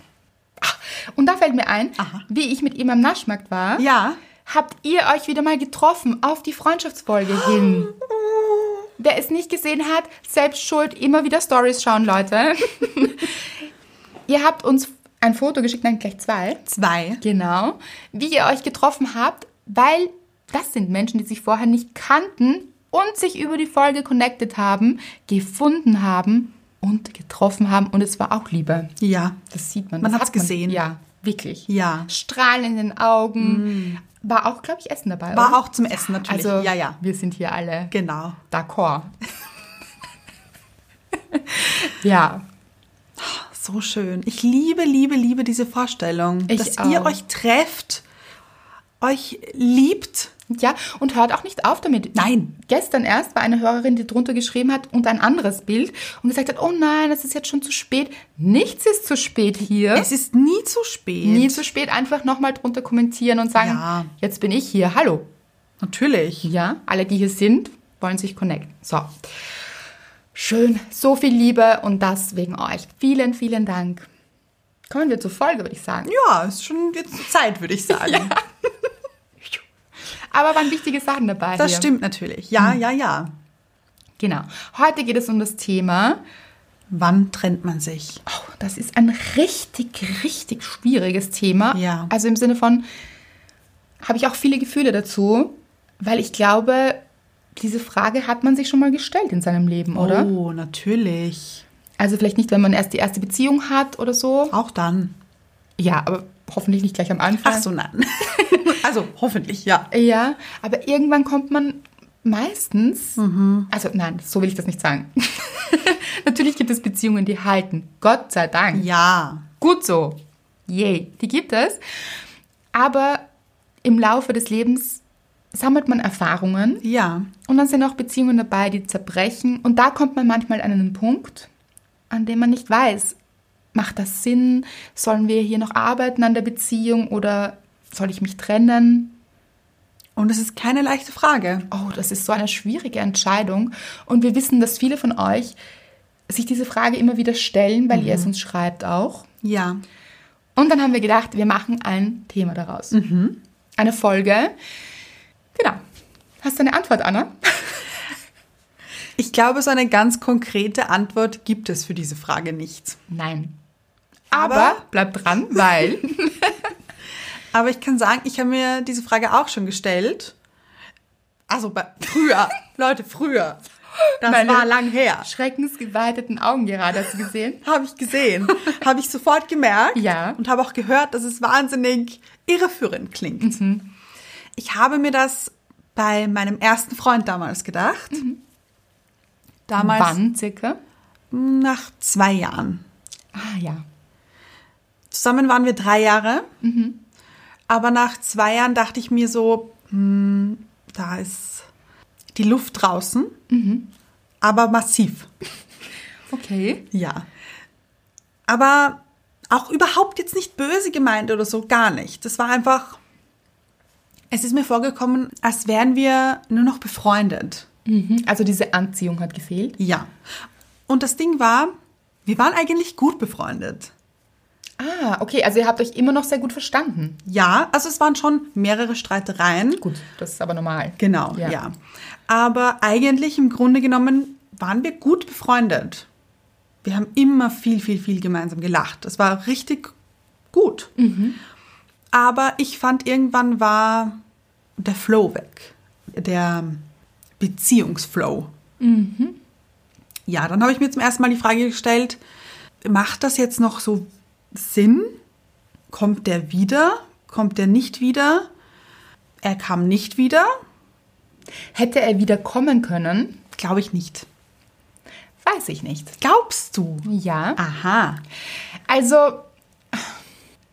Speaker 1: Ach, Und da fällt mir ein,
Speaker 2: Aha.
Speaker 1: wie ich mit ihm am Naschmarkt war.
Speaker 2: Ja.
Speaker 1: Habt ihr euch wieder mal getroffen auf die Freundschaftsfolge hin? [gasps] wer es nicht gesehen hat, selbst schuld, immer wieder Stories schauen, Leute. [laughs] ihr habt uns ein Foto geschickt, nein, gleich zwei.
Speaker 2: Zwei.
Speaker 1: Genau. Wie ihr euch getroffen habt, weil das sind Menschen, die sich vorher nicht kannten und sich über die Folge connected haben, gefunden haben und getroffen haben. Und es war auch Liebe.
Speaker 2: Ja.
Speaker 1: Das sieht man.
Speaker 2: Man hat's
Speaker 1: hat man.
Speaker 2: gesehen.
Speaker 1: Ja, wirklich.
Speaker 2: Ja.
Speaker 1: Strahlen in den Augen. War auch, glaube ich, Essen dabei.
Speaker 2: War
Speaker 1: oder?
Speaker 2: auch zum Essen natürlich.
Speaker 1: Also,
Speaker 2: ja, ja.
Speaker 1: wir sind hier alle
Speaker 2: Genau.
Speaker 1: d'accord. [laughs] ja, [laughs]
Speaker 2: So schön. Ich liebe, liebe, liebe diese Vorstellung,
Speaker 1: Ich
Speaker 2: dass ihr
Speaker 1: auch.
Speaker 2: euch trefft, euch liebt.
Speaker 1: Ja, und hört auch nicht auf damit.
Speaker 2: Nein.
Speaker 1: Gestern erst war eine Hörerin, die drunter geschrieben hat und ein anderes Bild und gesagt hat, oh nein, es ist jetzt schon zu spät. Nichts ist zu spät hier.
Speaker 2: Es ist nie zu spät.
Speaker 1: Nie zu spät, einfach nochmal drunter kommentieren und sagen,
Speaker 2: Ja.
Speaker 1: jetzt bin ich hier, hallo.
Speaker 2: Natürlich.
Speaker 1: Ja, alle, die hier sind, wollen sich connecten. So. Schön, so viel Liebe und das wegen euch. Vielen, vielen Dank. Kommen wir zur Folge, würde ich sagen.
Speaker 2: Ja, ist schon jetzt Zeit, würde ich sagen. [laughs]
Speaker 1: Aber waren wichtige Sachen dabei.
Speaker 2: Das
Speaker 1: hier.
Speaker 2: stimmt natürlich. Ja, ja, ja.
Speaker 1: Genau. Heute geht es um das Thema
Speaker 2: Wann trennt man sich?
Speaker 1: Oh, das ist ein richtig, richtig schwieriges Thema.
Speaker 2: Ja.
Speaker 1: Also im Sinne von, habe ich auch viele Gefühle dazu, weil ich glaube, diese Frage hat man sich schon mal gestellt in seinem Leben, oder?
Speaker 2: Oh, natürlich.
Speaker 1: Also vielleicht nicht, wenn man erst die erste Beziehung hat oder so.
Speaker 2: Auch dann.
Speaker 1: Ja, aber hoffentlich nicht gleich am Anfang.
Speaker 2: Ach so, nein. [laughs] also hoffentlich, ja.
Speaker 1: Ja, aber irgendwann kommt man meistens, also nein, so will ich das nicht sagen. [laughs] Natürlich gibt es Beziehungen, die halten. Gott sei Dank.
Speaker 2: Ja.
Speaker 1: Gut so. Yay, die gibt es. Aber im Laufe des Lebens sammelt man Erfahrungen
Speaker 2: Ja.
Speaker 1: und dann sind auch Beziehungen dabei, die zerbrechen. Und da kommt man manchmal an einen Punkt, an dem man nicht weiß, macht das Sinn? Sollen wir hier noch arbeiten an der Beziehung oder soll ich mich trennen?
Speaker 2: Und es ist keine leichte Frage.
Speaker 1: Oh, das ist so eine schwierige Entscheidung. Und wir wissen, dass viele von euch sich diese Frage immer wieder stellen, weil ihr es uns schreibt auch.
Speaker 2: Ja.
Speaker 1: Und dann haben wir gedacht, wir machen ein Thema daraus. Eine Folge. Genau. Hast du eine Antwort, Anna?
Speaker 2: Ich glaube, so eine ganz konkrete Antwort gibt es für diese Frage nicht.
Speaker 1: Nein. Aber,
Speaker 2: Aber-
Speaker 1: bleib dran, weil [laughs]
Speaker 2: Aber ich kann sagen, ich habe mir diese Frage auch schon gestellt. Also früher, [laughs] Leute, früher. Das
Speaker 1: Meine-
Speaker 2: war lang her.
Speaker 1: schreckensgeweiteten Augen gerade, hast du gesehen? [laughs]
Speaker 2: Habe ich gesehen. habe ich sofort gemerkt.
Speaker 1: Ja.
Speaker 2: Und habe auch gehört, dass es wahnsinnig irreführend klingt.
Speaker 1: Mhm.
Speaker 2: Ich habe mir das bei meinem ersten Freund damals gedacht. Damals
Speaker 1: Wann circa?
Speaker 2: nach zwei Jahren.
Speaker 1: Ah ja.
Speaker 2: Zusammen waren wir drei Jahre. Aber nach zwei Jahren dachte ich mir so, hm, da ist die Luft draußen, aber massiv. [laughs]
Speaker 1: Okay.
Speaker 2: Ja. Aber auch überhaupt jetzt nicht böse gemeint oder so, gar nicht. Das war einfach, es ist mir vorgekommen, als wären wir nur noch befreundet.
Speaker 1: Mhm. Also diese Anziehung hat gefehlt.
Speaker 2: Ja. Und das Ding war, wir waren eigentlich gut befreundet.
Speaker 1: Ah, okay. Also ihr habt euch immer noch sehr gut verstanden.
Speaker 2: Ja, also es waren schon mehrere Streitereien.
Speaker 1: Gut, das ist aber normal.
Speaker 2: Genau,
Speaker 1: Ja.
Speaker 2: ja. Aber eigentlich im Grunde genommen waren wir gut befreundet. Wir haben immer viel, viel, viel gemeinsam gelacht. Das war richtig gut. Aber ich fand, irgendwann war der Flow weg. Der Beziehungsflow. Ja, dann habe ich mir zum ersten Mal die Frage gestellt, macht das jetzt noch so Sinn? Kommt der wieder? Kommt der nicht wieder? Er kam nicht wieder.
Speaker 1: Hätte er wieder kommen können?
Speaker 2: Glaube ich nicht.
Speaker 1: Weiß ich nicht.
Speaker 2: Glaubst du?
Speaker 1: Ja.
Speaker 2: Aha.
Speaker 1: Also,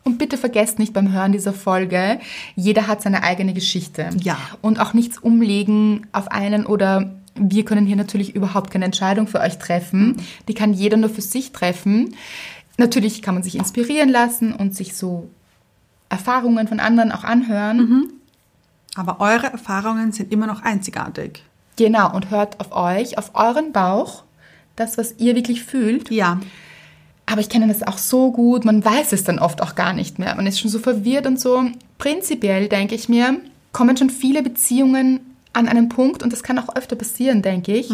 Speaker 1: und bitte vergesst nicht beim Hören dieser Folge, jeder hat seine eigene Geschichte.
Speaker 2: Ja.
Speaker 1: Und auch nichts umlegen auf einen oder wir können hier natürlich überhaupt keine Entscheidung für euch treffen. Die kann jeder nur für sich treffen. Natürlich kann man sich inspirieren lassen und sich so Erfahrungen von anderen auch anhören.
Speaker 2: Aber eure Erfahrungen sind immer noch einzigartig.
Speaker 1: Genau, und hört auf euch, auf euren Bauch, das, was ihr wirklich fühlt.
Speaker 2: Ja.
Speaker 1: Aber ich kenne das auch so gut, man weiß es dann oft auch gar nicht mehr. Man ist schon so verwirrt und so. Prinzipiell denke ich mir, kommen schon viele Beziehungen an einem Punkt, und das kann auch öfter passieren, denke ich,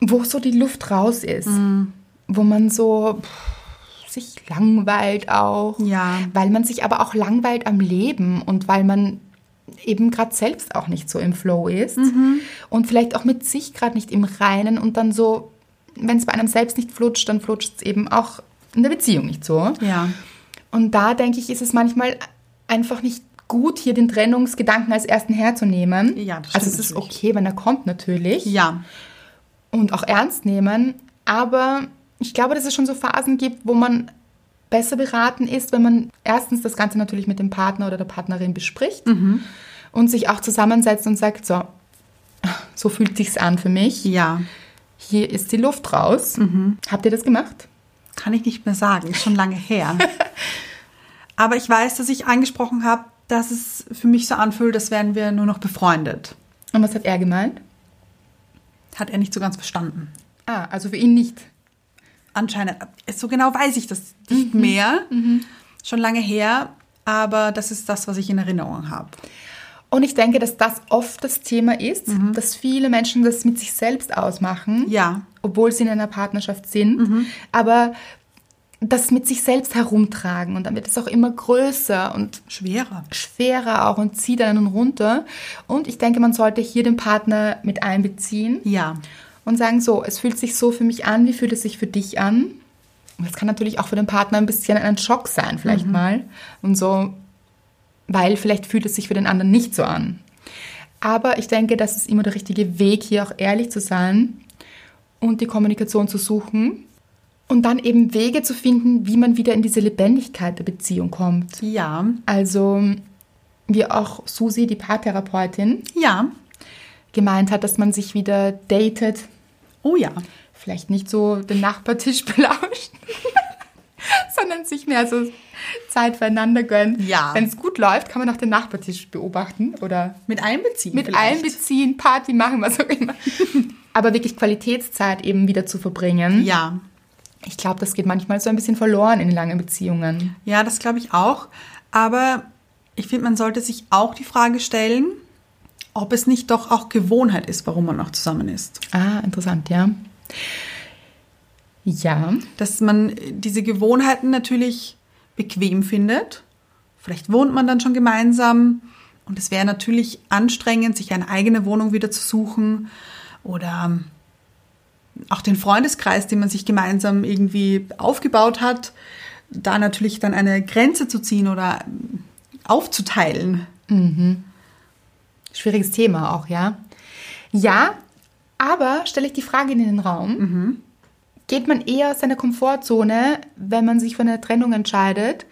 Speaker 1: wo so die Luft raus ist. Wo man so pff, sich langweilt auch.
Speaker 2: Ja.
Speaker 1: Weil man sich aber auch langweilt am Leben und weil man eben gerade selbst auch nicht so im Flow ist und vielleicht auch mit sich gerade nicht im Reinen und dann so, wenn es bei einem selbst nicht flutscht, dann flutscht es eben auch in der Beziehung nicht so.
Speaker 2: Ja.
Speaker 1: Und da denke ich, ist es manchmal einfach nicht gut, hier den Trennungsgedanken als ersten herzunehmen.
Speaker 2: Ja, das
Speaker 1: Also
Speaker 2: stimmt
Speaker 1: es ist
Speaker 2: natürlich.
Speaker 1: okay, wenn er kommt natürlich
Speaker 2: Ja.
Speaker 1: und auch ernst nehmen. Aber ich glaube, dass es schon so Phasen gibt, wo man besser beraten ist, wenn man erstens das Ganze natürlich mit dem Partner oder der Partnerin bespricht und sich auch zusammensetzt und sagt, so, so fühlt sich's an für mich.
Speaker 2: Ja.
Speaker 1: Hier ist die Luft raus. Habt ihr das gemacht?
Speaker 2: Kann ich nicht mehr sagen, schon lange her. [laughs] Aber ich weiß, dass ich angesprochen habe, dass es für mich so anfühlt, als wären wir nur noch befreundet.
Speaker 1: Und was hat er gemeint?
Speaker 2: Hat er nicht so ganz verstanden.
Speaker 1: Ah, also für ihn nicht.
Speaker 2: Anscheinend, so genau weiß ich das nicht mehr. Schon lange her, aber das ist das, was ich in Erinnerung habe.
Speaker 1: Und ich denke, dass das oft das Thema ist, dass viele Menschen das mit sich selbst ausmachen,
Speaker 2: Ja.
Speaker 1: obwohl sie in einer Partnerschaft sind, aber das mit sich selbst herumtragen und dann wird es auch immer größer und
Speaker 2: Schwerer.
Speaker 1: schwerer auch und zieht einen runter. Und ich denke, man sollte hier den Partner mit einbeziehen
Speaker 2: Ja.
Speaker 1: und sagen, so, es fühlt sich so für mich an, wie fühlt es sich für dich an? Und das kann natürlich auch für den Partner ein bisschen ein Schock sein, vielleicht mal. Und so, weil vielleicht fühlt es sich für den anderen nicht so an. Aber ich denke, das ist immer der richtige Weg, hier auch ehrlich zu sein und die Kommunikation zu suchen und dann eben Wege zu finden, wie man wieder in diese Lebendigkeit der Beziehung kommt.
Speaker 2: Ja.
Speaker 1: Also, wie auch Susi, die Paartherapeutin,
Speaker 2: Ja.
Speaker 1: gemeint hat, dass man sich wieder datet,
Speaker 2: Oh ja.
Speaker 1: vielleicht nicht so den Nachbartisch belauscht, sondern sich mehr so Zeit füreinander gönnt.
Speaker 2: Ja.
Speaker 1: Wenn es gut läuft, kann man auch den Nachbartisch beobachten oder
Speaker 2: Mit einbeziehen.
Speaker 1: mit
Speaker 2: vielleicht.
Speaker 1: einbeziehen, Party machen, was auch immer. [laughs] Aber wirklich Qualitätszeit eben wieder zu verbringen.
Speaker 2: Ja.
Speaker 1: Ich glaube, das geht manchmal so ein bisschen verloren in langen Beziehungen.
Speaker 2: Ja, das glaube ich auch. Aber ich finde, man sollte sich auch die Frage stellen, ob es nicht doch auch Gewohnheit ist, warum man noch zusammen ist.
Speaker 1: Ah, interessant, ja. Ja,
Speaker 2: Dass man diese Gewohnheiten natürlich bequem findet. Vielleicht wohnt man dann schon gemeinsam und es wäre natürlich anstrengend, sich eine eigene Wohnung wieder zu suchen oder auch den Freundeskreis, den man sich gemeinsam irgendwie aufgebaut hat, da natürlich dann eine Grenze zu ziehen oder aufzuteilen.
Speaker 1: schwieriges Thema auch, ja. Ja, aber stelle ich die Frage in den Raum. Geht man eher aus seiner Komfortzone, wenn man sich für eine Trennung entscheidet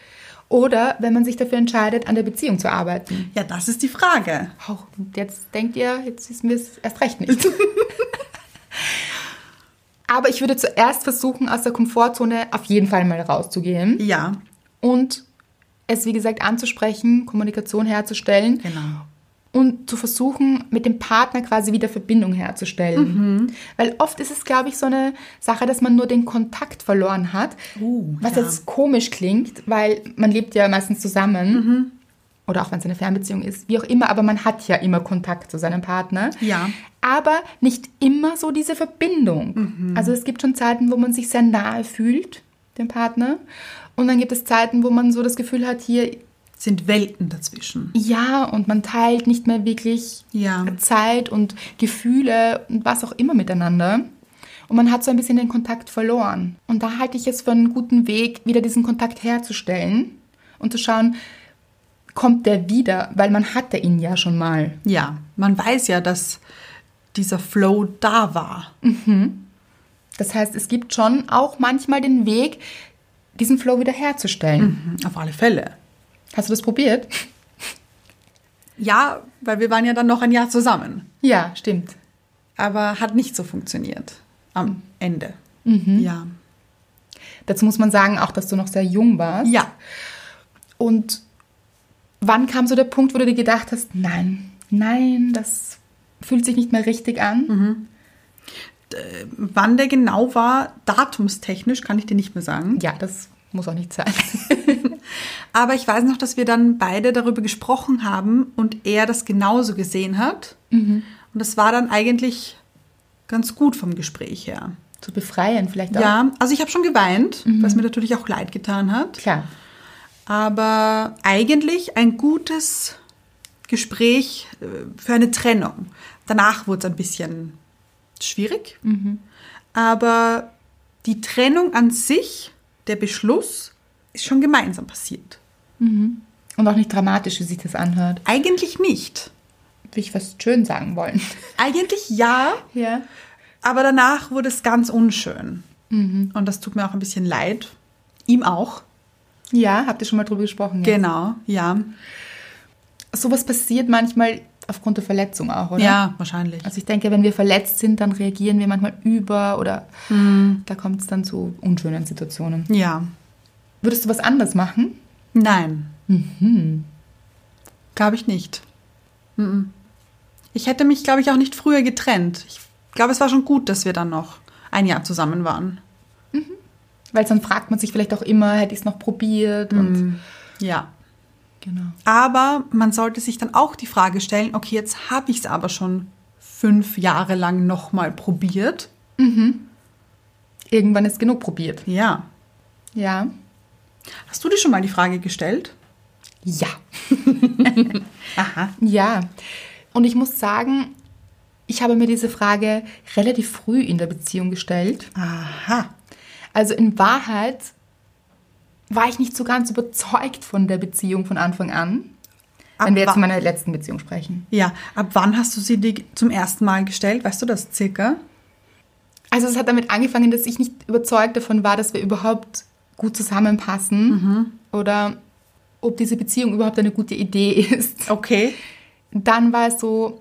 Speaker 1: oder wenn man sich dafür entscheidet, an der Beziehung zu arbeiten?
Speaker 2: Ja, das ist die Frage.
Speaker 1: Oh, und jetzt denkt ihr, jetzt wissen wir es erst recht nicht. [laughs] aber ich würde zuerst versuchen, aus der Komfortzone auf jeden Fall mal rauszugehen
Speaker 2: Ja,
Speaker 1: und es, wie gesagt, anzusprechen, Kommunikation herzustellen
Speaker 2: genau.
Speaker 1: Und zu versuchen, mit dem Partner quasi wieder Verbindung herzustellen. Weil oft ist es, glaube ich, so eine Sache, dass man nur den Kontakt verloren hat,
Speaker 2: Uh,
Speaker 1: was
Speaker 2: ja.
Speaker 1: jetzt komisch klingt, weil man lebt ja meistens zusammen. Oder auch wenn es eine Fernbeziehung ist, wie auch immer, aber man hat ja immer Kontakt zu seinem Partner.
Speaker 2: Ja.
Speaker 1: Aber nicht immer so diese Verbindung. Also es gibt schon Zeiten, wo man sich sehr nahe fühlt, dem Partner. Und dann gibt es Zeiten, wo man so das Gefühl hat, hier
Speaker 2: Sind Welten dazwischen.
Speaker 1: ja, und man teilt nicht mehr wirklich
Speaker 2: Ja.
Speaker 1: Zeit und Gefühle und was auch immer miteinander. Und man hat so ein bisschen den Kontakt verloren. Und da halte ich es für einen guten Weg, wieder diesen Kontakt herzustellen und zu schauen, kommt der wieder, weil man hatte ihn ja schon mal.
Speaker 2: Ja, man weiß ja, dass dieser Flow da war.
Speaker 1: Das heißt, es gibt schon auch manchmal den Weg, diesen Flow wieder herzustellen.
Speaker 2: Auf alle Fälle.
Speaker 1: Hast du das probiert?
Speaker 2: Ja, weil wir waren ja dann noch ein Jahr zusammen.
Speaker 1: Ja, stimmt.
Speaker 2: Aber hat nicht so funktioniert am Ende. Ja.
Speaker 1: Dazu muss man sagen, auch dass du noch sehr jung warst.
Speaker 2: Ja.
Speaker 1: Und wann kam so der Punkt, wo du dir gedacht hast, nein, nein, das fühlt sich nicht mehr richtig an?
Speaker 2: Wann der genau war, datumstechnisch, kann ich dir nicht mehr sagen.
Speaker 1: Ja, das muss auch nicht sein. [laughs]
Speaker 2: Aber ich weiß noch, dass wir dann beide darüber gesprochen haben und er das genauso gesehen hat. Und das war dann eigentlich ganz gut vom Gespräch her.
Speaker 1: Zu befreien vielleicht auch.
Speaker 2: Ja, also ich habe schon geweint, was mir natürlich auch leid getan hat.
Speaker 1: Klar.
Speaker 2: Aber eigentlich ein gutes Gespräch äh, für eine Trennung. Danach wurde es ein bisschen schwierig. Aber die Trennung an sich, der Beschluss, ist schon gemeinsam passiert.
Speaker 1: Und auch nicht dramatisch, wie sich das anhört.
Speaker 2: Eigentlich nicht.
Speaker 1: Will ich was schön sagen wollen. [laughs]
Speaker 2: Eigentlich ja,
Speaker 1: Ja.
Speaker 2: aber danach wurde es ganz unschön. Und das tut mir auch ein bisschen leid. Ihm auch.
Speaker 1: Ja, habt ihr schon mal drüber gesprochen? jetzt?
Speaker 2: Genau, ja.
Speaker 1: Sowas passiert manchmal aufgrund der Verletzung auch, oder?
Speaker 2: Ja, wahrscheinlich.
Speaker 1: Also ich denke, wenn wir verletzt sind, dann reagieren wir manchmal über oder da kommt es dann zu unschönen Situationen.
Speaker 2: Ja.
Speaker 1: Würdest du was anderes machen?
Speaker 2: Nein. Glaube ich nicht. Mhm. Ich hätte mich, glaube ich, auch nicht früher getrennt. Ich glaube, es war schon gut, dass wir dann noch ein Jahr zusammen waren.
Speaker 1: Weil dann fragt man sich vielleicht auch immer, hätte ich es noch probiert und
Speaker 2: Ja.
Speaker 1: genau.
Speaker 2: Aber man sollte sich dann auch die Frage stellen, okay, jetzt habe ich es aber schon fünf Jahre lang nochmal probiert.
Speaker 1: Irgendwann ist genug probiert.
Speaker 2: Ja.
Speaker 1: Ja.
Speaker 2: Hast du dir schon mal die Frage gestellt?
Speaker 1: Ja. [laughs]
Speaker 2: Aha.
Speaker 1: Ja. Und ich muss sagen, ich habe mir diese Frage relativ früh in der Beziehung gestellt.
Speaker 2: Aha.
Speaker 1: Also in Wahrheit war ich nicht so ganz überzeugt von der Beziehung von Anfang an.
Speaker 2: Ab
Speaker 1: wenn wir jetzt von meiner letzten Beziehung sprechen.
Speaker 2: Ja. Ab wann hast du sie dir zum ersten Mal gestellt? Weißt du das circa?
Speaker 1: Also es hat damit angefangen, dass ich nicht überzeugt davon war, dass wir überhaupt gut zusammenpassen oder ob diese Beziehung überhaupt eine gute Idee [laughs] ist.
Speaker 2: Okay.
Speaker 1: Dann war es so,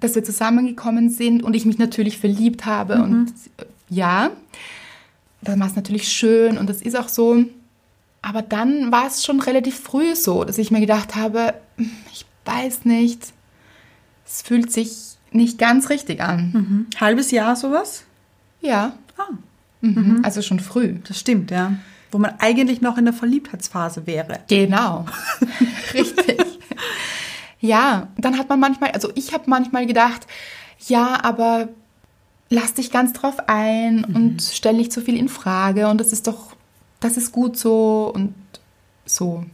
Speaker 1: dass wir zusammengekommen sind und ich mich natürlich verliebt habe und äh, ja, dann war es natürlich schön und das ist auch so. Aber dann war es schon relativ früh so, dass ich mir gedacht habe, ich weiß nicht, es fühlt sich nicht ganz richtig an.
Speaker 2: Halbes Jahr sowas?
Speaker 1: Ja,
Speaker 2: Ah,
Speaker 1: mhm. also schon früh.
Speaker 2: das stimmt, ja. Wo man eigentlich noch in der Verliebtheitsphase wäre.
Speaker 1: Genau, [laughs] richtig. Ja, dann hat man manchmal, also ich habe manchmal gedacht, ja, aber lass dich ganz drauf ein und stell nicht so viel in Frage und das ist doch, das ist gut so und so.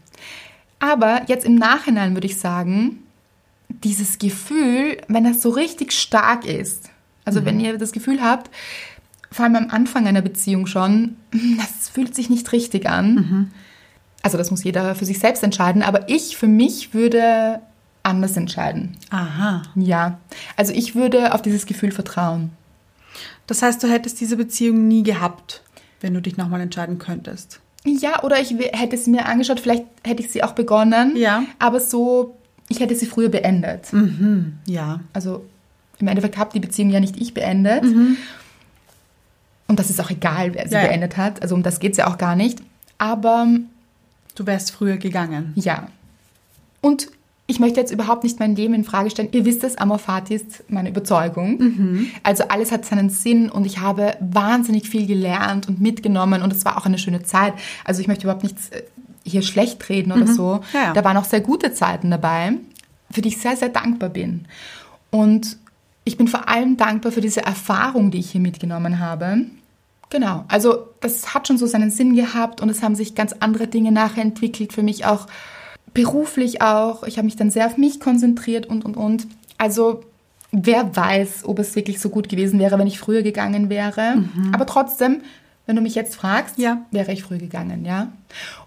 Speaker 1: Aber jetzt im Nachhinein würde ich sagen, dieses Gefühl, wenn das so richtig stark ist, also wenn ihr das Gefühl habt, vor allem am Anfang einer Beziehung schon, [laughs] das fühlt sich nicht richtig an. Also das muss jeder für sich selbst entscheiden, aber ich für mich würde anders entscheiden.
Speaker 2: Aha.
Speaker 1: Ja, also ich würde auf dieses Gefühl vertrauen.
Speaker 2: Das heißt, du hättest diese Beziehung nie gehabt, wenn du dich nochmal entscheiden könntest.
Speaker 1: Ja, oder ich hätte sie mir angeschaut, vielleicht hätte ich sie auch begonnen,
Speaker 2: Ja.
Speaker 1: aber so, ich hätte sie früher beendet.
Speaker 2: Ja.
Speaker 1: Also im Endeffekt habe die Beziehung ja nicht ich beendet. Und das ist auch egal, wer sie
Speaker 2: Ja,
Speaker 1: beendet hat. Also um das geht es ja auch gar nicht. Aber
Speaker 2: Du wärst früher gegangen.
Speaker 1: Ja. Und ich möchte jetzt überhaupt nicht mein Leben in Frage stellen. Ihr wisst es, Amor Fati ist meine Überzeugung. Also alles hat seinen Sinn und ich habe wahnsinnig viel gelernt und mitgenommen und es war auch eine schöne Zeit. Also ich möchte überhaupt nichts äh, hier schlecht reden oder so.
Speaker 2: Ja, ja.
Speaker 1: Da waren auch sehr gute Zeiten dabei, für die ich sehr, sehr dankbar bin. Und ich bin vor allem dankbar für diese Erfahrung, die ich hier mitgenommen habe. Genau, also das hat schon so seinen Sinn gehabt und es haben sich ganz andere Dinge nachher entwickelt, für mich auch beruflich auch. Ich habe mich dann sehr auf mich konzentriert und, und, und. Also wer weiß, ob es wirklich so gut gewesen wäre, wenn ich früher gegangen wäre. Aber trotzdem, wenn du mich jetzt fragst,
Speaker 2: Ja.
Speaker 1: wäre ich früh gegangen, ja.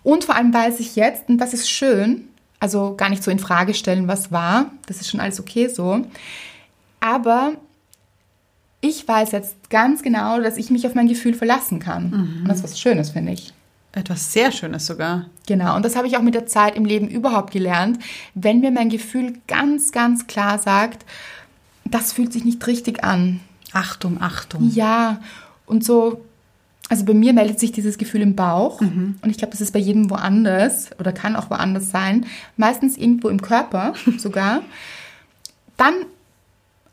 Speaker 1: Und vor allem weiß ich jetzt, und das ist schön, also gar nicht so in Frage stellen, was war, das ist schon alles okay so. Aber ich weiß jetzt ganz genau, dass ich mich auf mein Gefühl verlassen kann. Und das ist was Schönes, finde ich.
Speaker 2: Etwas sehr Schönes sogar.
Speaker 1: Genau, und das habe ich auch mit der Zeit im Leben überhaupt gelernt. Wenn mir mein Gefühl ganz, ganz klar sagt, das fühlt sich nicht richtig an.
Speaker 2: Achtung, Achtung.
Speaker 1: Ja, und so, also bei mir meldet sich dieses Gefühl im Bauch. Und ich glaube, das ist bei jedem woanders oder kann auch woanders sein. Meistens irgendwo im Körper [laughs] sogar. Dann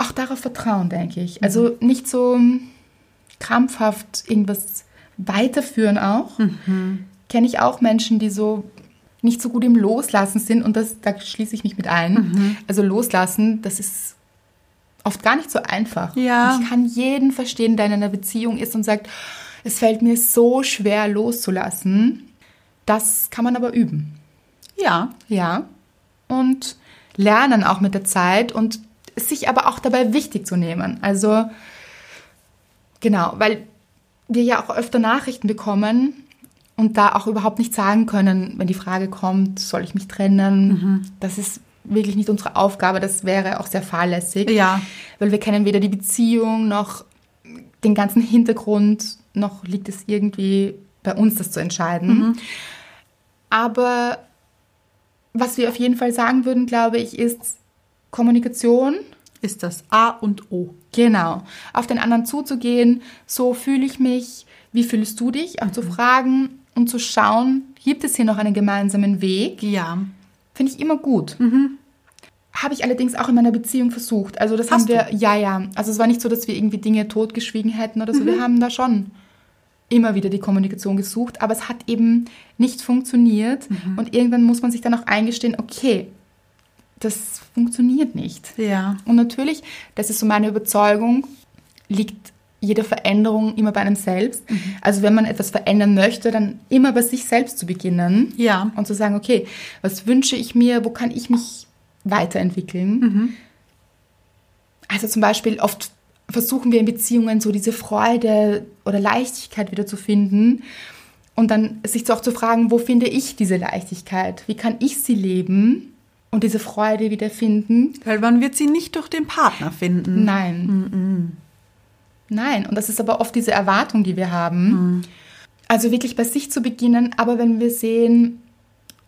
Speaker 1: auch darauf vertrauen, denke ich. Also nicht so krampfhaft irgendwas weiterführen auch. Kenne ich auch Menschen, die so nicht so gut im Loslassen sind und das, da schließe ich mich mit ein.
Speaker 2: Mhm.
Speaker 1: Also loslassen, das ist oft gar nicht so einfach.
Speaker 2: Ja.
Speaker 1: Und Ich kann jeden verstehen, der in einer Beziehung ist und sagt, es fällt mir so schwer loszulassen. Das kann man aber üben.
Speaker 2: Ja.
Speaker 1: Ja. Und lernen auch mit der Zeit und sich aber auch dabei wichtig zu nehmen. Also, genau, weil wir ja auch öfter Nachrichten bekommen und da auch überhaupt nicht sagen können, wenn die Frage kommt, soll ich mich trennen? Das ist wirklich nicht unsere Aufgabe. Das wäre auch sehr fahrlässig.
Speaker 2: Ja.
Speaker 1: Weil wir kennen weder die Beziehung noch den ganzen Hintergrund, noch liegt es irgendwie bei uns, das zu entscheiden. Aber was wir auf jeden Fall sagen würden, glaube ich, ist Kommunikation.
Speaker 2: Ist das A und O.
Speaker 1: Genau. Auf den anderen zuzugehen, so fühle ich mich, wie fühlst du dich? Auch zu fragen und zu schauen, gibt es hier noch einen gemeinsamen Weg?
Speaker 2: Ja.
Speaker 1: Finde ich immer gut. Habe ich allerdings auch in meiner Beziehung versucht. Also das
Speaker 2: Hast
Speaker 1: haben wir, ja, ja. Also es war nicht so, dass wir irgendwie Dinge totgeschwiegen hätten oder so. Wir haben da schon immer wieder die Kommunikation gesucht, aber es hat eben nicht funktioniert. Und irgendwann muss man sich dann auch eingestehen, okay, das funktioniert nicht.
Speaker 2: Ja.
Speaker 1: Und natürlich, das ist so meine Überzeugung, liegt jede Veränderung immer bei einem selbst. Also wenn man etwas verändern möchte, dann immer bei sich selbst zu beginnen.
Speaker 2: Ja.
Speaker 1: Und zu sagen, okay, was wünsche ich mir, wo kann ich mich weiterentwickeln? Also zum Beispiel oft versuchen wir in Beziehungen so diese Freude oder Leichtigkeit wieder zu finden und dann sich auch zu fragen, wo finde ich diese Leichtigkeit? Wie kann ich sie leben und diese Freude wieder finden?
Speaker 2: Weil man wird sie nicht durch den Partner finden.
Speaker 1: Nein. Nein, und das ist aber oft diese Erwartung, die wir haben. Also wirklich bei sich zu beginnen, aber wenn wir sehen,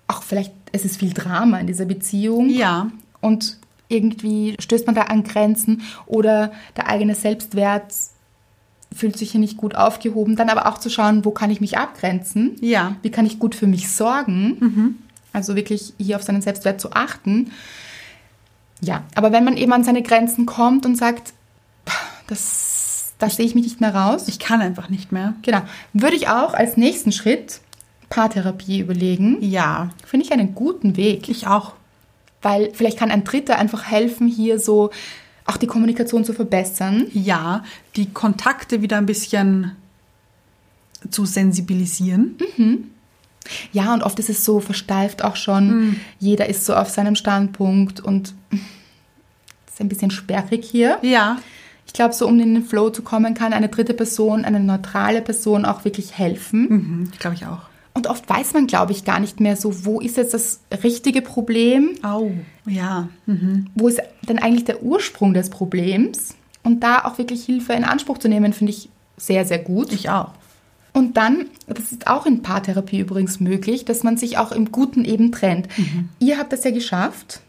Speaker 1: auch vielleicht, es ist viel Drama in dieser Beziehung
Speaker 2: Ja.
Speaker 1: und irgendwie stößt man da an Grenzen oder der eigene Selbstwert fühlt sich hier nicht gut aufgehoben, dann aber auch zu schauen, wo kann ich mich abgrenzen?
Speaker 2: Ja.
Speaker 1: Wie kann ich gut für mich sorgen? Also wirklich hier auf seinen Selbstwert zu achten. Ja, aber wenn man eben an seine Grenzen kommt und sagt, das, da sehe ich mich nicht mehr raus,
Speaker 2: Ich kann einfach nicht mehr.
Speaker 1: genau, würde ich auch als nächsten Schritt Paartherapie überlegen.
Speaker 2: Ja.
Speaker 1: Finde ich einen guten Weg,
Speaker 2: Ich auch.
Speaker 1: weil vielleicht kann ein Dritter einfach helfen, hier so auch die Kommunikation zu verbessern.
Speaker 2: Ja. Die Kontakte wieder ein bisschen zu sensibilisieren.
Speaker 1: Ja, und oft ist es so versteift auch schon. Jeder ist so auf seinem Standpunkt und es ist ein bisschen sperrig hier.
Speaker 2: Ja.
Speaker 1: Ich glaube, so um in den Flow zu kommen, kann eine dritte Person, eine neutrale Person auch wirklich helfen.
Speaker 2: Mhm. Glaube ich auch.
Speaker 1: Und oft weiß man, glaube ich, gar nicht mehr so, wo ist jetzt das richtige Problem?
Speaker 2: Au. Ja. Mhm.
Speaker 1: Wo ist denn eigentlich der Ursprung des Problems? Und da auch wirklich Hilfe in Anspruch zu nehmen, finde ich sehr, sehr gut.
Speaker 2: Ich auch.
Speaker 1: Und dann, das ist auch in Paartherapie übrigens möglich, dass man sich auch im Guten eben trennt. Ihr habt das ja geschafft.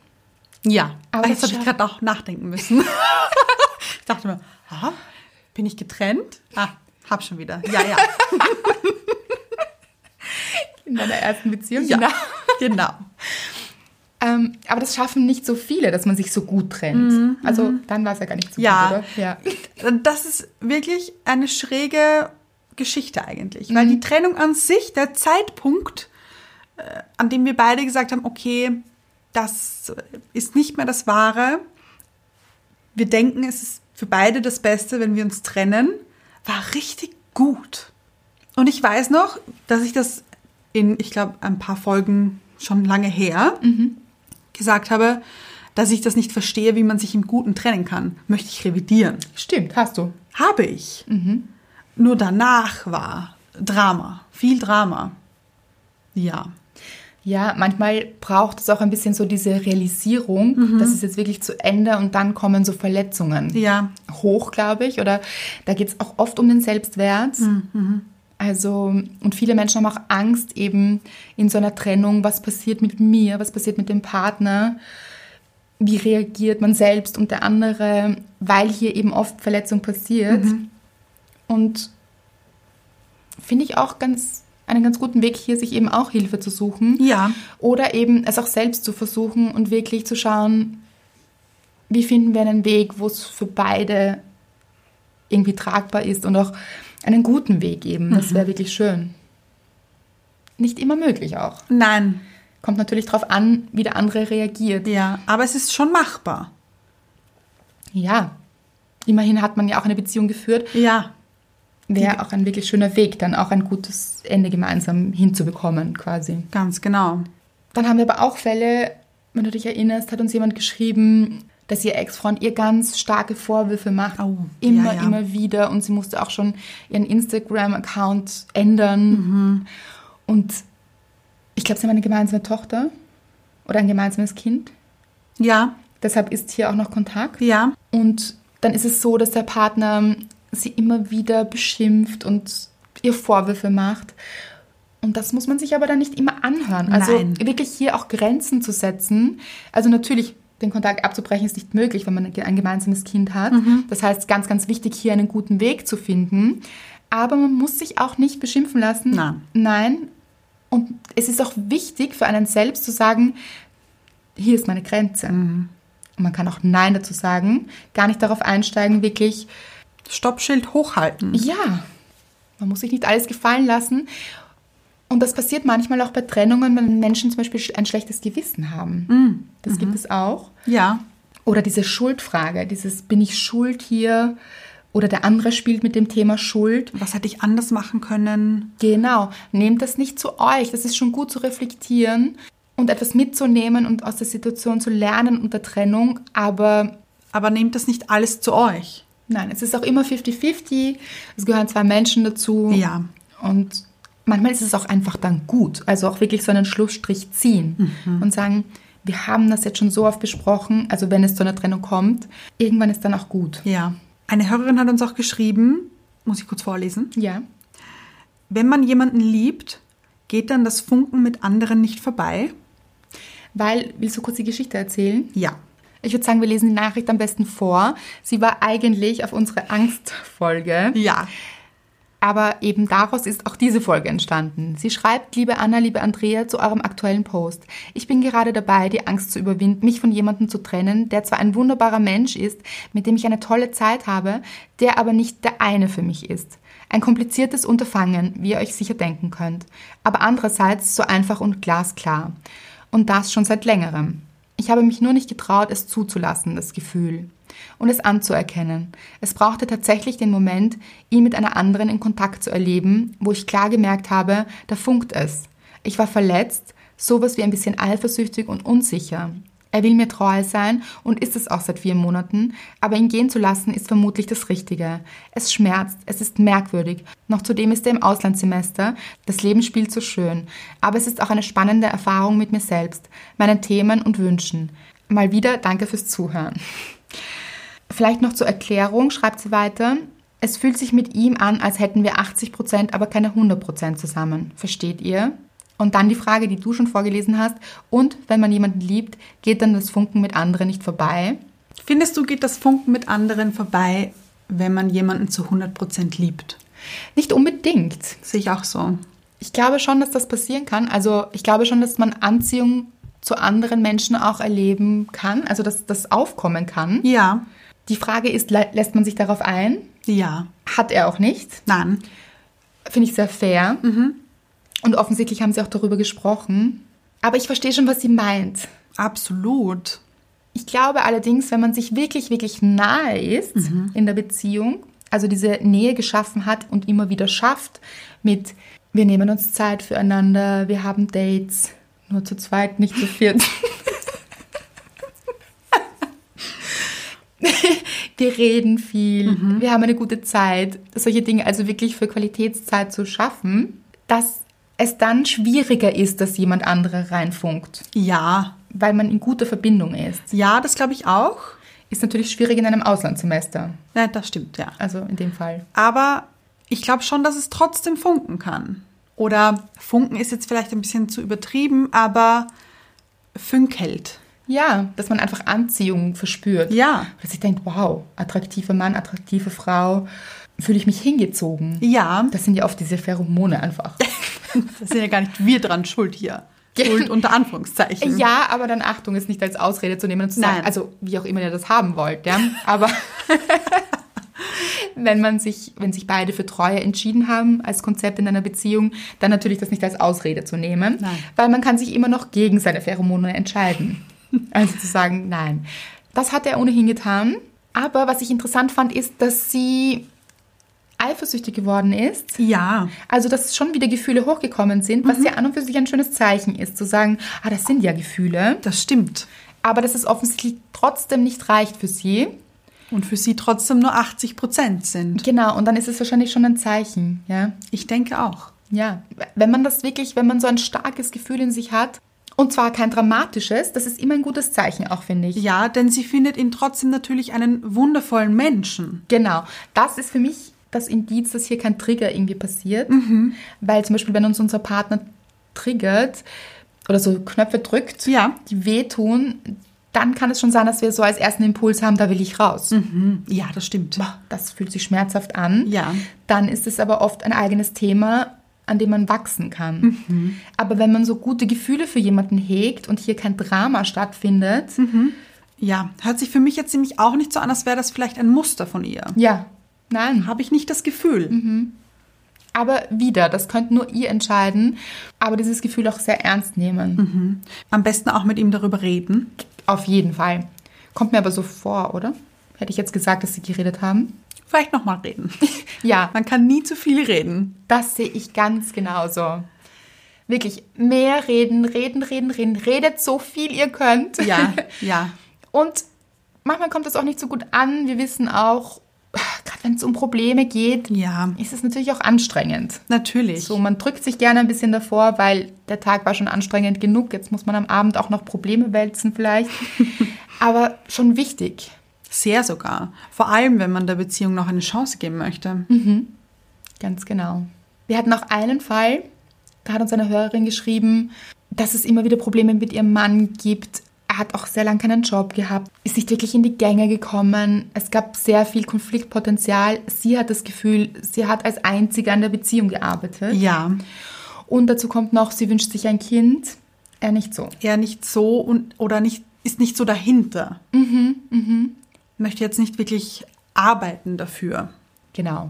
Speaker 2: Ja.
Speaker 1: Aber
Speaker 2: jetzt
Speaker 1: das
Speaker 2: habe ich gerade auch nachdenken müssen. [laughs] ich dachte mir, aha, bin ich getrennt? Ah, hab schon wieder. Ja, ja. [laughs]
Speaker 1: In deiner ersten Beziehung.
Speaker 2: ja.
Speaker 1: Genau. [laughs]
Speaker 2: genau.
Speaker 1: Ähm, aber das schaffen nicht so viele, dass man sich so gut trennt. Also dann war es ja gar nicht so
Speaker 2: Ja.
Speaker 1: gut, oder? Ja.
Speaker 2: Das ist wirklich eine schräge Geschichte eigentlich. Weil die Trennung an sich, der Zeitpunkt, äh, an dem wir beide gesagt haben, okay, das ist nicht mehr das Wahre. Wir denken, es ist für beide das Beste, wenn wir uns trennen, war richtig gut. Und ich weiß noch, dass ich das in, ich glaube, ein paar Folgen schon lange her gesagt habe, dass ich das nicht verstehe, wie man sich im Guten trennen kann. Möchte ich revidieren.
Speaker 1: Stimmt, hast du.
Speaker 2: Habe ich. Nur danach war Drama, viel Drama. Ja.
Speaker 1: Ja, manchmal braucht es auch ein bisschen so diese Realisierung, dass es jetzt wirklich zu Ende und dann kommen so Verletzungen
Speaker 2: Ja.
Speaker 1: hoch, glaube ich. Oder da geht es auch oft um den Selbstwert. Also, und viele Menschen haben auch Angst eben in so einer Trennung, was passiert mit mir, was passiert mit dem Partner, wie reagiert man selbst und der andere, weil hier eben oft Verletzung passiert. Und finde ich auch ganz einen ganz guten Weg hier, sich eben auch Hilfe zu suchen.
Speaker 2: Ja.
Speaker 1: Oder eben es auch selbst zu versuchen und wirklich zu schauen, wie finden wir einen Weg, wo es für beide irgendwie tragbar ist und auch einen guten Weg eben. Das wäre wirklich schön. Nicht immer möglich auch.
Speaker 2: Nein.
Speaker 1: Kommt natürlich darauf an, wie der andere reagiert.
Speaker 2: Ja, aber es ist schon machbar.
Speaker 1: Ja, immerhin hat man ja auch eine Beziehung geführt.
Speaker 2: Ja.
Speaker 1: Wäre auch ein wirklich schöner Weg, dann auch ein gutes Ende gemeinsam hinzubekommen, quasi.
Speaker 2: Ganz genau.
Speaker 1: Dann haben wir aber auch Fälle, wenn du dich erinnerst, hat uns jemand geschrieben, dass ihr Ex-Freund ihr ganz starke Vorwürfe macht.
Speaker 2: Oh,
Speaker 1: immer,
Speaker 2: ja, ja.
Speaker 1: immer wieder. Und sie musste auch schon ihren Instagram-Account ändern.
Speaker 2: Mhm.
Speaker 1: Und ich glaube, sie haben eine gemeinsame Tochter oder ein gemeinsames Kind.
Speaker 2: Ja,
Speaker 1: Deshalb ist hier auch noch Kontakt.
Speaker 2: ja.
Speaker 1: Und dann ist es so, dass der Partner sie immer wieder beschimpft und ihr Vorwürfe macht. Und das muss man sich aber dann nicht immer anhören. Also
Speaker 2: Nein.
Speaker 1: wirklich hier auch Grenzen zu setzen. Also natürlich, den Kontakt abzubrechen ist nicht möglich, wenn man ein gemeinsames Kind hat. Das heißt, ganz, ganz wichtig, hier einen guten Weg zu finden. Aber man muss sich auch nicht beschimpfen lassen.
Speaker 2: Nein.
Speaker 1: Nein. Und es ist auch wichtig für einen selbst zu sagen, hier ist meine Grenze. Und man kann auch Nein dazu sagen, gar nicht darauf einsteigen, wirklich,
Speaker 2: Stoppschild hochhalten.
Speaker 1: ja, man muss sich nicht alles gefallen lassen. Und das passiert manchmal auch bei Trennungen, wenn Menschen zum Beispiel ein schlechtes Gewissen haben. Das gibt es auch.
Speaker 2: Ja.
Speaker 1: Oder diese Schuldfrage, dieses bin ich schuld hier? Oder der andere spielt mit dem Thema Schuld.
Speaker 2: Was hätte ich anders machen können?
Speaker 1: Genau, nehmt das nicht zu euch. Das ist schon gut zu reflektieren und etwas mitzunehmen und aus der Situation zu lernen unter Trennung. Aber
Speaker 2: Aber nehmt das nicht alles zu euch.
Speaker 1: Nein, es ist auch immer 50-50. Es gehören zwei Menschen dazu.
Speaker 2: Ja.
Speaker 1: Und manchmal ist es auch einfach dann gut. Also auch wirklich so einen Schlussstrich ziehen und sagen, wir haben das jetzt schon so oft besprochen. Also wenn es zu einer Trennung kommt, irgendwann ist dann auch gut.
Speaker 2: Ja. Eine Hörerin hat uns auch geschrieben, muss ich kurz vorlesen.
Speaker 1: Ja.
Speaker 2: Wenn man jemanden liebt, geht dann das Funken mit anderen nicht vorbei?
Speaker 1: Weil, willst du kurz die Geschichte erzählen?
Speaker 2: Ja.
Speaker 1: Ich würde sagen, wir lesen die Nachricht am besten vor. Sie war eigentlich auf unsere Angstfolge,
Speaker 2: Ja.
Speaker 1: aber eben daraus ist auch diese Folge entstanden. Sie schreibt, liebe Anna, liebe Andrea, zu eurem aktuellen Post. Ich bin gerade dabei, die Angst zu überwinden, mich von jemandem zu trennen, der zwar ein wunderbarer Mensch ist, mit dem ich eine tolle Zeit habe, der aber nicht der eine für mich ist. Ein kompliziertes Unterfangen, wie ihr euch sicher denken könnt, aber andererseits so einfach und glasklar. Und das schon seit längerem. Ich habe mich nur nicht getraut, es zuzulassen, das Gefühl. Und es anzuerkennen. Es brauchte tatsächlich den Moment, ihn mit einer anderen in Kontakt zu erleben, wo ich klar gemerkt habe, da funkt es. Ich war verletzt, sowas wie ein bisschen eifersüchtig und unsicher. Er will mir treu sein und ist es auch seit vier Monaten, aber ihn gehen zu lassen ist vermutlich das Richtige. Es schmerzt, es ist merkwürdig. Noch zudem ist er im Auslandssemester. Das Leben spielt so schön. Aber es ist auch eine spannende Erfahrung mit mir selbst, meinen Themen und Wünschen. Mal wieder danke fürs Zuhören. Vielleicht noch zur Erklärung, schreibt sie weiter. Es fühlt sich mit ihm an, als hätten wir 80%, aber keine 100% zusammen. Versteht ihr? Und dann die Frage, die du schon vorgelesen hast. Und wenn man jemanden liebt, geht dann das Funken mit anderen nicht vorbei?
Speaker 2: Findest du, geht das Funken mit anderen vorbei, wenn man jemanden zu 100% liebt?
Speaker 1: Nicht unbedingt.
Speaker 2: Sehe ich auch so.
Speaker 1: Ich glaube schon, dass das passieren kann. Also ich glaube schon, dass man Anziehung zu anderen Menschen auch erleben kann, also dass das aufkommen kann.
Speaker 2: Ja.
Speaker 1: Die Frage ist, lä- lässt man sich darauf ein?
Speaker 2: Ja.
Speaker 1: Hat er auch nicht.
Speaker 2: Nein.
Speaker 1: Finde ich sehr fair. Und offensichtlich haben sie auch darüber gesprochen. Aber ich verstehe schon, was sie meint.
Speaker 2: Absolut.
Speaker 1: Ich glaube allerdings, wenn man sich wirklich, wirklich nahe ist in der Beziehung, also diese Nähe geschaffen hat und immer wieder schafft mit, wir nehmen uns Zeit füreinander, wir haben Dates, nur zu zweit, nicht zu viert. [laughs] wir reden viel, wir haben eine gute Zeit, solche Dinge, also wirklich für Qualitätszeit zu schaffen, dass es dann schwieriger ist, dass jemand andere reinfunkt,
Speaker 2: Ja.
Speaker 1: weil man in guter Verbindung ist.
Speaker 2: Ja, das glaube ich auch.
Speaker 1: Ist natürlich schwierig in einem Auslandssemester.
Speaker 2: Ja, das stimmt, ja.
Speaker 1: Also in dem Fall.
Speaker 2: Aber ich glaube schon, dass es trotzdem funken kann. Oder funken ist jetzt vielleicht ein bisschen zu übertrieben, aber fünkelt.
Speaker 1: Ja, dass man einfach Anziehung verspürt.
Speaker 2: Ja.
Speaker 1: Dass ich denke, wow, attraktiver Mann, attraktive Frau, fühle ich mich hingezogen.
Speaker 2: Ja,
Speaker 1: Das sind ja oft diese Pheromone einfach. [laughs] [laughs]
Speaker 2: das sind ja gar nicht wir dran schuld hier. Schuld unter Anführungszeichen.
Speaker 1: ja, aber dann Achtung, es nicht als Ausrede zu nehmen und zu sagen,
Speaker 2: Nein.
Speaker 1: also wie auch immer ihr das haben wollt, ja. Aber [laughs] wenn man sich, wenn sich beide für Treue entschieden haben als Konzept in einer Beziehung, dann natürlich das nicht als Ausrede zu nehmen,
Speaker 2: Nein.
Speaker 1: weil man kann sich immer noch gegen seine Pheromone entscheiden. Also zu sagen, nein. Das hat er ohnehin getan. Aber was ich interessant fand, ist, dass sie eifersüchtig geworden ist.
Speaker 2: Ja.
Speaker 1: Also, dass schon wieder Gefühle hochgekommen sind, was ja an und für sich ein schönes Zeichen ist, zu sagen, ah, das sind ja Gefühle,
Speaker 2: Das stimmt.
Speaker 1: aber dass es offensichtlich trotzdem nicht reicht für sie.
Speaker 2: Und für sie trotzdem nur 80 Prozent sind.
Speaker 1: Genau, und dann ist es wahrscheinlich schon ein Zeichen, ja.
Speaker 2: Ich denke auch.
Speaker 1: Ja, wenn man das wirklich, wenn man so ein starkes Gefühl in sich hat, und zwar kein dramatisches, das ist immer ein gutes Zeichen auch, finde ich.
Speaker 2: Ja, denn sie findet ihn trotzdem natürlich einen wundervollen Menschen.
Speaker 1: Genau, das ist für mich das Indiz, dass hier kein Trigger irgendwie passiert. Weil zum Beispiel, wenn uns unser Partner triggert oder so Knöpfe drückt,
Speaker 2: Ja.
Speaker 1: die wehtun, dann kann es schon sein, dass wir so als ersten Impuls haben, da will ich raus.
Speaker 2: Ja, das stimmt.
Speaker 1: Das fühlt sich schmerzhaft an.
Speaker 2: Ja.
Speaker 1: Dann ist es aber oft ein eigenes Thema, an dem man wachsen kann. Aber wenn man so gute Gefühle für jemanden hegt und hier kein Drama stattfindet,
Speaker 2: Ja, hört sich für mich jetzt nämlich auch nicht so an, als wäre das vielleicht ein Muster von ihr.
Speaker 1: ja, nein.
Speaker 2: Habe ich nicht das Gefühl.
Speaker 1: Aber wieder, das könnt nur ihr entscheiden, aber dieses Gefühl auch sehr ernst nehmen.
Speaker 2: Am besten auch mit ihm darüber reden.
Speaker 1: Auf jeden Fall. Kommt mir aber so vor, oder? Hätte ich jetzt gesagt, dass sie geredet haben?
Speaker 2: Vielleicht nochmal reden. [laughs]
Speaker 1: Ja,
Speaker 2: Man kann nie zu viel reden.
Speaker 1: das sehe ich ganz genauso. Wirklich, mehr reden, reden, reden, reden. Redet so viel ihr könnt.
Speaker 2: Ja, [laughs] ja.
Speaker 1: Und manchmal kommt es auch nicht so gut an. Wir wissen auch, wenn es um Probleme geht,
Speaker 2: Ja,
Speaker 1: ist es natürlich auch anstrengend.
Speaker 2: natürlich.
Speaker 1: So, man drückt sich gerne ein bisschen davor, weil der Tag war schon anstrengend genug. Jetzt muss man am Abend auch noch Probleme wälzen vielleicht. [laughs] Aber schon wichtig.
Speaker 2: Sehr sogar. Vor allem, wenn man der Beziehung noch eine Chance geben möchte.
Speaker 1: Ganz genau. Wir hatten auch einen Fall, da hat uns eine Hörerin geschrieben, dass es immer wieder Probleme mit ihrem Mann gibt. Hat auch sehr lange keinen Job gehabt, ist nicht wirklich in die Gänge gekommen. Es gab sehr viel Konfliktpotenzial. Sie hat das Gefühl, sie hat als Einzige an der Beziehung gearbeitet.
Speaker 2: Ja,
Speaker 1: Und dazu kommt noch, sie wünscht sich ein Kind. Er nicht so.
Speaker 2: er nicht so und oder nicht ist nicht so dahinter. Möchte jetzt nicht wirklich arbeiten dafür.
Speaker 1: Genau.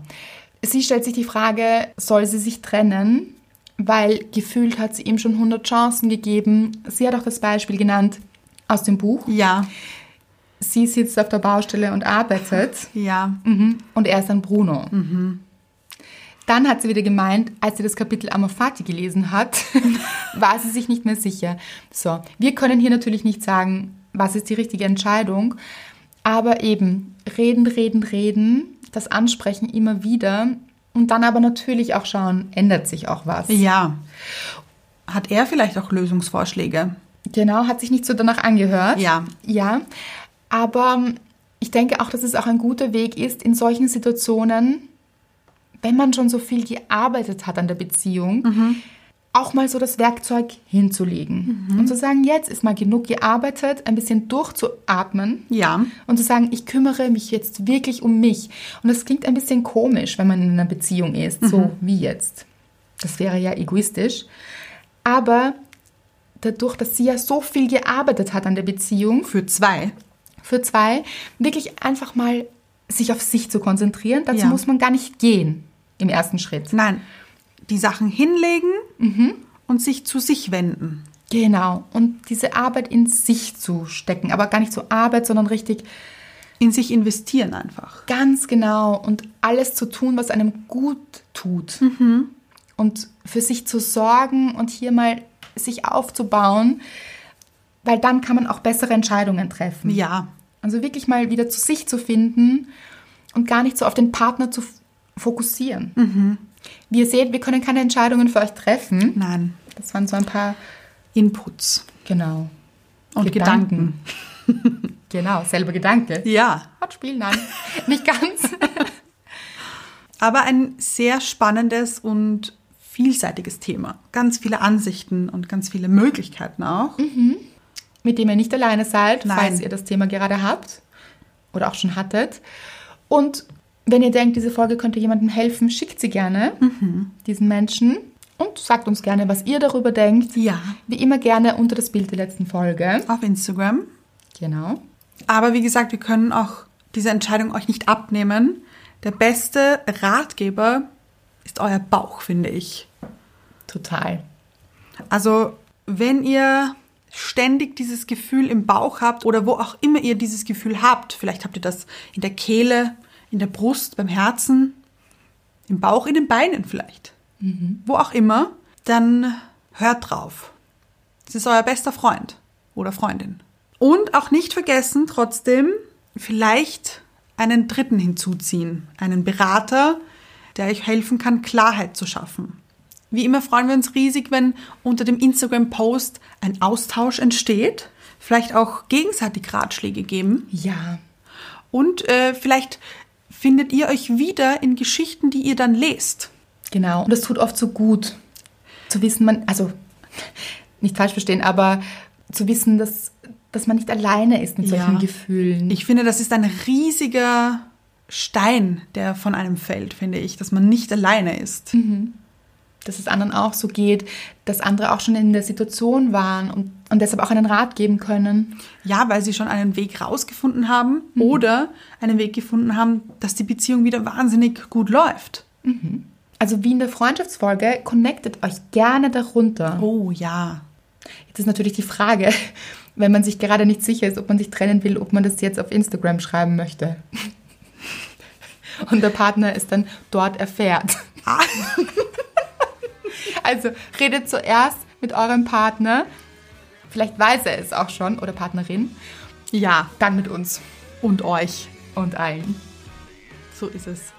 Speaker 1: Sie stellt sich die Frage, soll sie sich trennen? Weil gefühlt hat sie ihm schon 100 Chancen gegeben. Sie hat auch das Beispiel genannt aus dem Buch.
Speaker 2: Ja,
Speaker 1: Sie sitzt auf der Baustelle und arbeitet
Speaker 2: ja,
Speaker 1: mhm. und er ist ein Bruno. Dann hat sie wieder gemeint, als sie das Kapitel Amor Fati gelesen hat, [laughs] war sie sich nicht mehr sicher. So, wir können hier natürlich nicht sagen, was ist die richtige Entscheidung, aber eben reden, reden, reden, das Ansprechen immer wieder und dann aber natürlich auch schauen, ändert sich auch was.
Speaker 2: ja. Hat er vielleicht auch Lösungsvorschläge?
Speaker 1: Genau, hat sich nicht so danach angehört.
Speaker 2: Ja.
Speaker 1: Ja, aber ähm, ich denke auch, dass es auch ein guter Weg ist, in solchen Situationen, wenn man schon so viel gearbeitet hat an der Beziehung, auch mal so das Werkzeug hinzulegen und zu sagen, jetzt ist mal genug gearbeitet, ein bisschen durchzuatmen
Speaker 2: Ja.
Speaker 1: und zu sagen, ich kümmere mich jetzt wirklich um mich. Und das klingt ein bisschen komisch, wenn man in einer Beziehung ist, so wie jetzt. Das wäre ja egoistisch. Aber dadurch, dass sie ja so viel gearbeitet hat an der Beziehung,
Speaker 2: Für zwei.
Speaker 1: für zwei, wirklich einfach mal sich auf sich zu konzentrieren. Dazu
Speaker 2: Ja.
Speaker 1: muss man gar nicht gehen im ersten Schritt.
Speaker 2: Nein, die Sachen hinlegen und sich zu sich wenden.
Speaker 1: Genau. Und diese Arbeit in sich zu stecken. Aber gar nicht so Arbeit, sondern richtig
Speaker 2: In sich investieren einfach.
Speaker 1: ganz genau und alles zu tun, was einem gut tut. Und für sich zu sorgen und hier mal sich aufzubauen, weil dann kann man auch bessere Entscheidungen treffen.
Speaker 2: Ja.
Speaker 1: Also wirklich mal wieder zu sich zu finden und gar nicht so auf den Partner zu fokussieren. Wie ihr seht, wir können keine Entscheidungen für euch treffen.
Speaker 2: Nein.
Speaker 1: Das waren so ein paar,
Speaker 2: Inputs.
Speaker 1: genau.
Speaker 2: Und Gedanken. [laughs]
Speaker 1: genau, selber Gedanke.
Speaker 2: Ja.
Speaker 1: Wortspiel, nein, [laughs] nicht ganz. [laughs]
Speaker 2: Aber ein sehr spannendes und vielseitiges Thema. Ganz viele Ansichten und ganz viele Möglichkeiten auch.
Speaker 1: mit dem ihr nicht alleine seid,
Speaker 2: Nein.
Speaker 1: falls ihr das Thema gerade habt oder auch schon hattet. Und wenn ihr denkt, diese Folge könnte jemandem helfen, schickt sie gerne diesen Menschen und sagt uns gerne, was ihr darüber denkt.
Speaker 2: Ja.
Speaker 1: Wie immer gerne unter das Bild der letzten Folge.
Speaker 2: Auf Instagram.
Speaker 1: Genau.
Speaker 2: Aber wie gesagt, wir können auch diese Entscheidung euch nicht abnehmen, der beste Ratgeber ist euer Bauch, finde ich.
Speaker 1: Total.
Speaker 2: Also, wenn ihr ständig dieses Gefühl im Bauch habt oder wo auch immer ihr dieses Gefühl habt, vielleicht habt ihr das in der Kehle, in der Brust, beim Herzen, im Bauch, in den Beinen vielleicht, wo auch immer, dann hört drauf. Es ist euer bester Freund oder Freundin. Und auch nicht vergessen, trotzdem vielleicht einen Dritten hinzuziehen, einen Berater, der euch helfen kann, Klarheit zu schaffen. Wie immer freuen wir uns riesig, wenn unter dem Instagram-Post ein Austausch entsteht, vielleicht auch gegenseitig Ratschläge geben
Speaker 1: Ja.
Speaker 2: und äh, vielleicht findet ihr euch wieder in Geschichten, die ihr dann lest.
Speaker 1: Genau. Und es tut oft so gut, zu wissen, man, also [laughs] nicht falsch verstehen, aber zu wissen, dass, dass man nicht alleine ist mit solchen
Speaker 2: Ja.
Speaker 1: Gefühlen.
Speaker 2: Ich finde, das ist ein riesiger Stein, der von einem fällt, finde ich, dass man nicht alleine ist.
Speaker 1: dass es anderen auch so geht, dass andere auch schon in der Situation waren und, und deshalb auch einen Rat geben können.
Speaker 2: Ja, weil sie schon einen Weg rausgefunden haben oder einen Weg gefunden haben, dass die Beziehung wieder wahnsinnig gut läuft.
Speaker 1: Also wie in der Freundschaftsfolge, connectet euch gerne darunter.
Speaker 2: Oh ja.
Speaker 1: Jetzt ist natürlich die Frage, [laughs] wenn man sich gerade nicht sicher ist, ob man sich trennen will, ob man das jetzt auf Instagram schreiben möchte und der Partner es dann dort erfährt. Ah. [laughs] also redet zuerst mit eurem Partner. Vielleicht weiß er es auch schon oder Partnerin.
Speaker 2: Ja,
Speaker 1: dann mit uns
Speaker 2: und euch
Speaker 1: und allen.
Speaker 2: So ist es.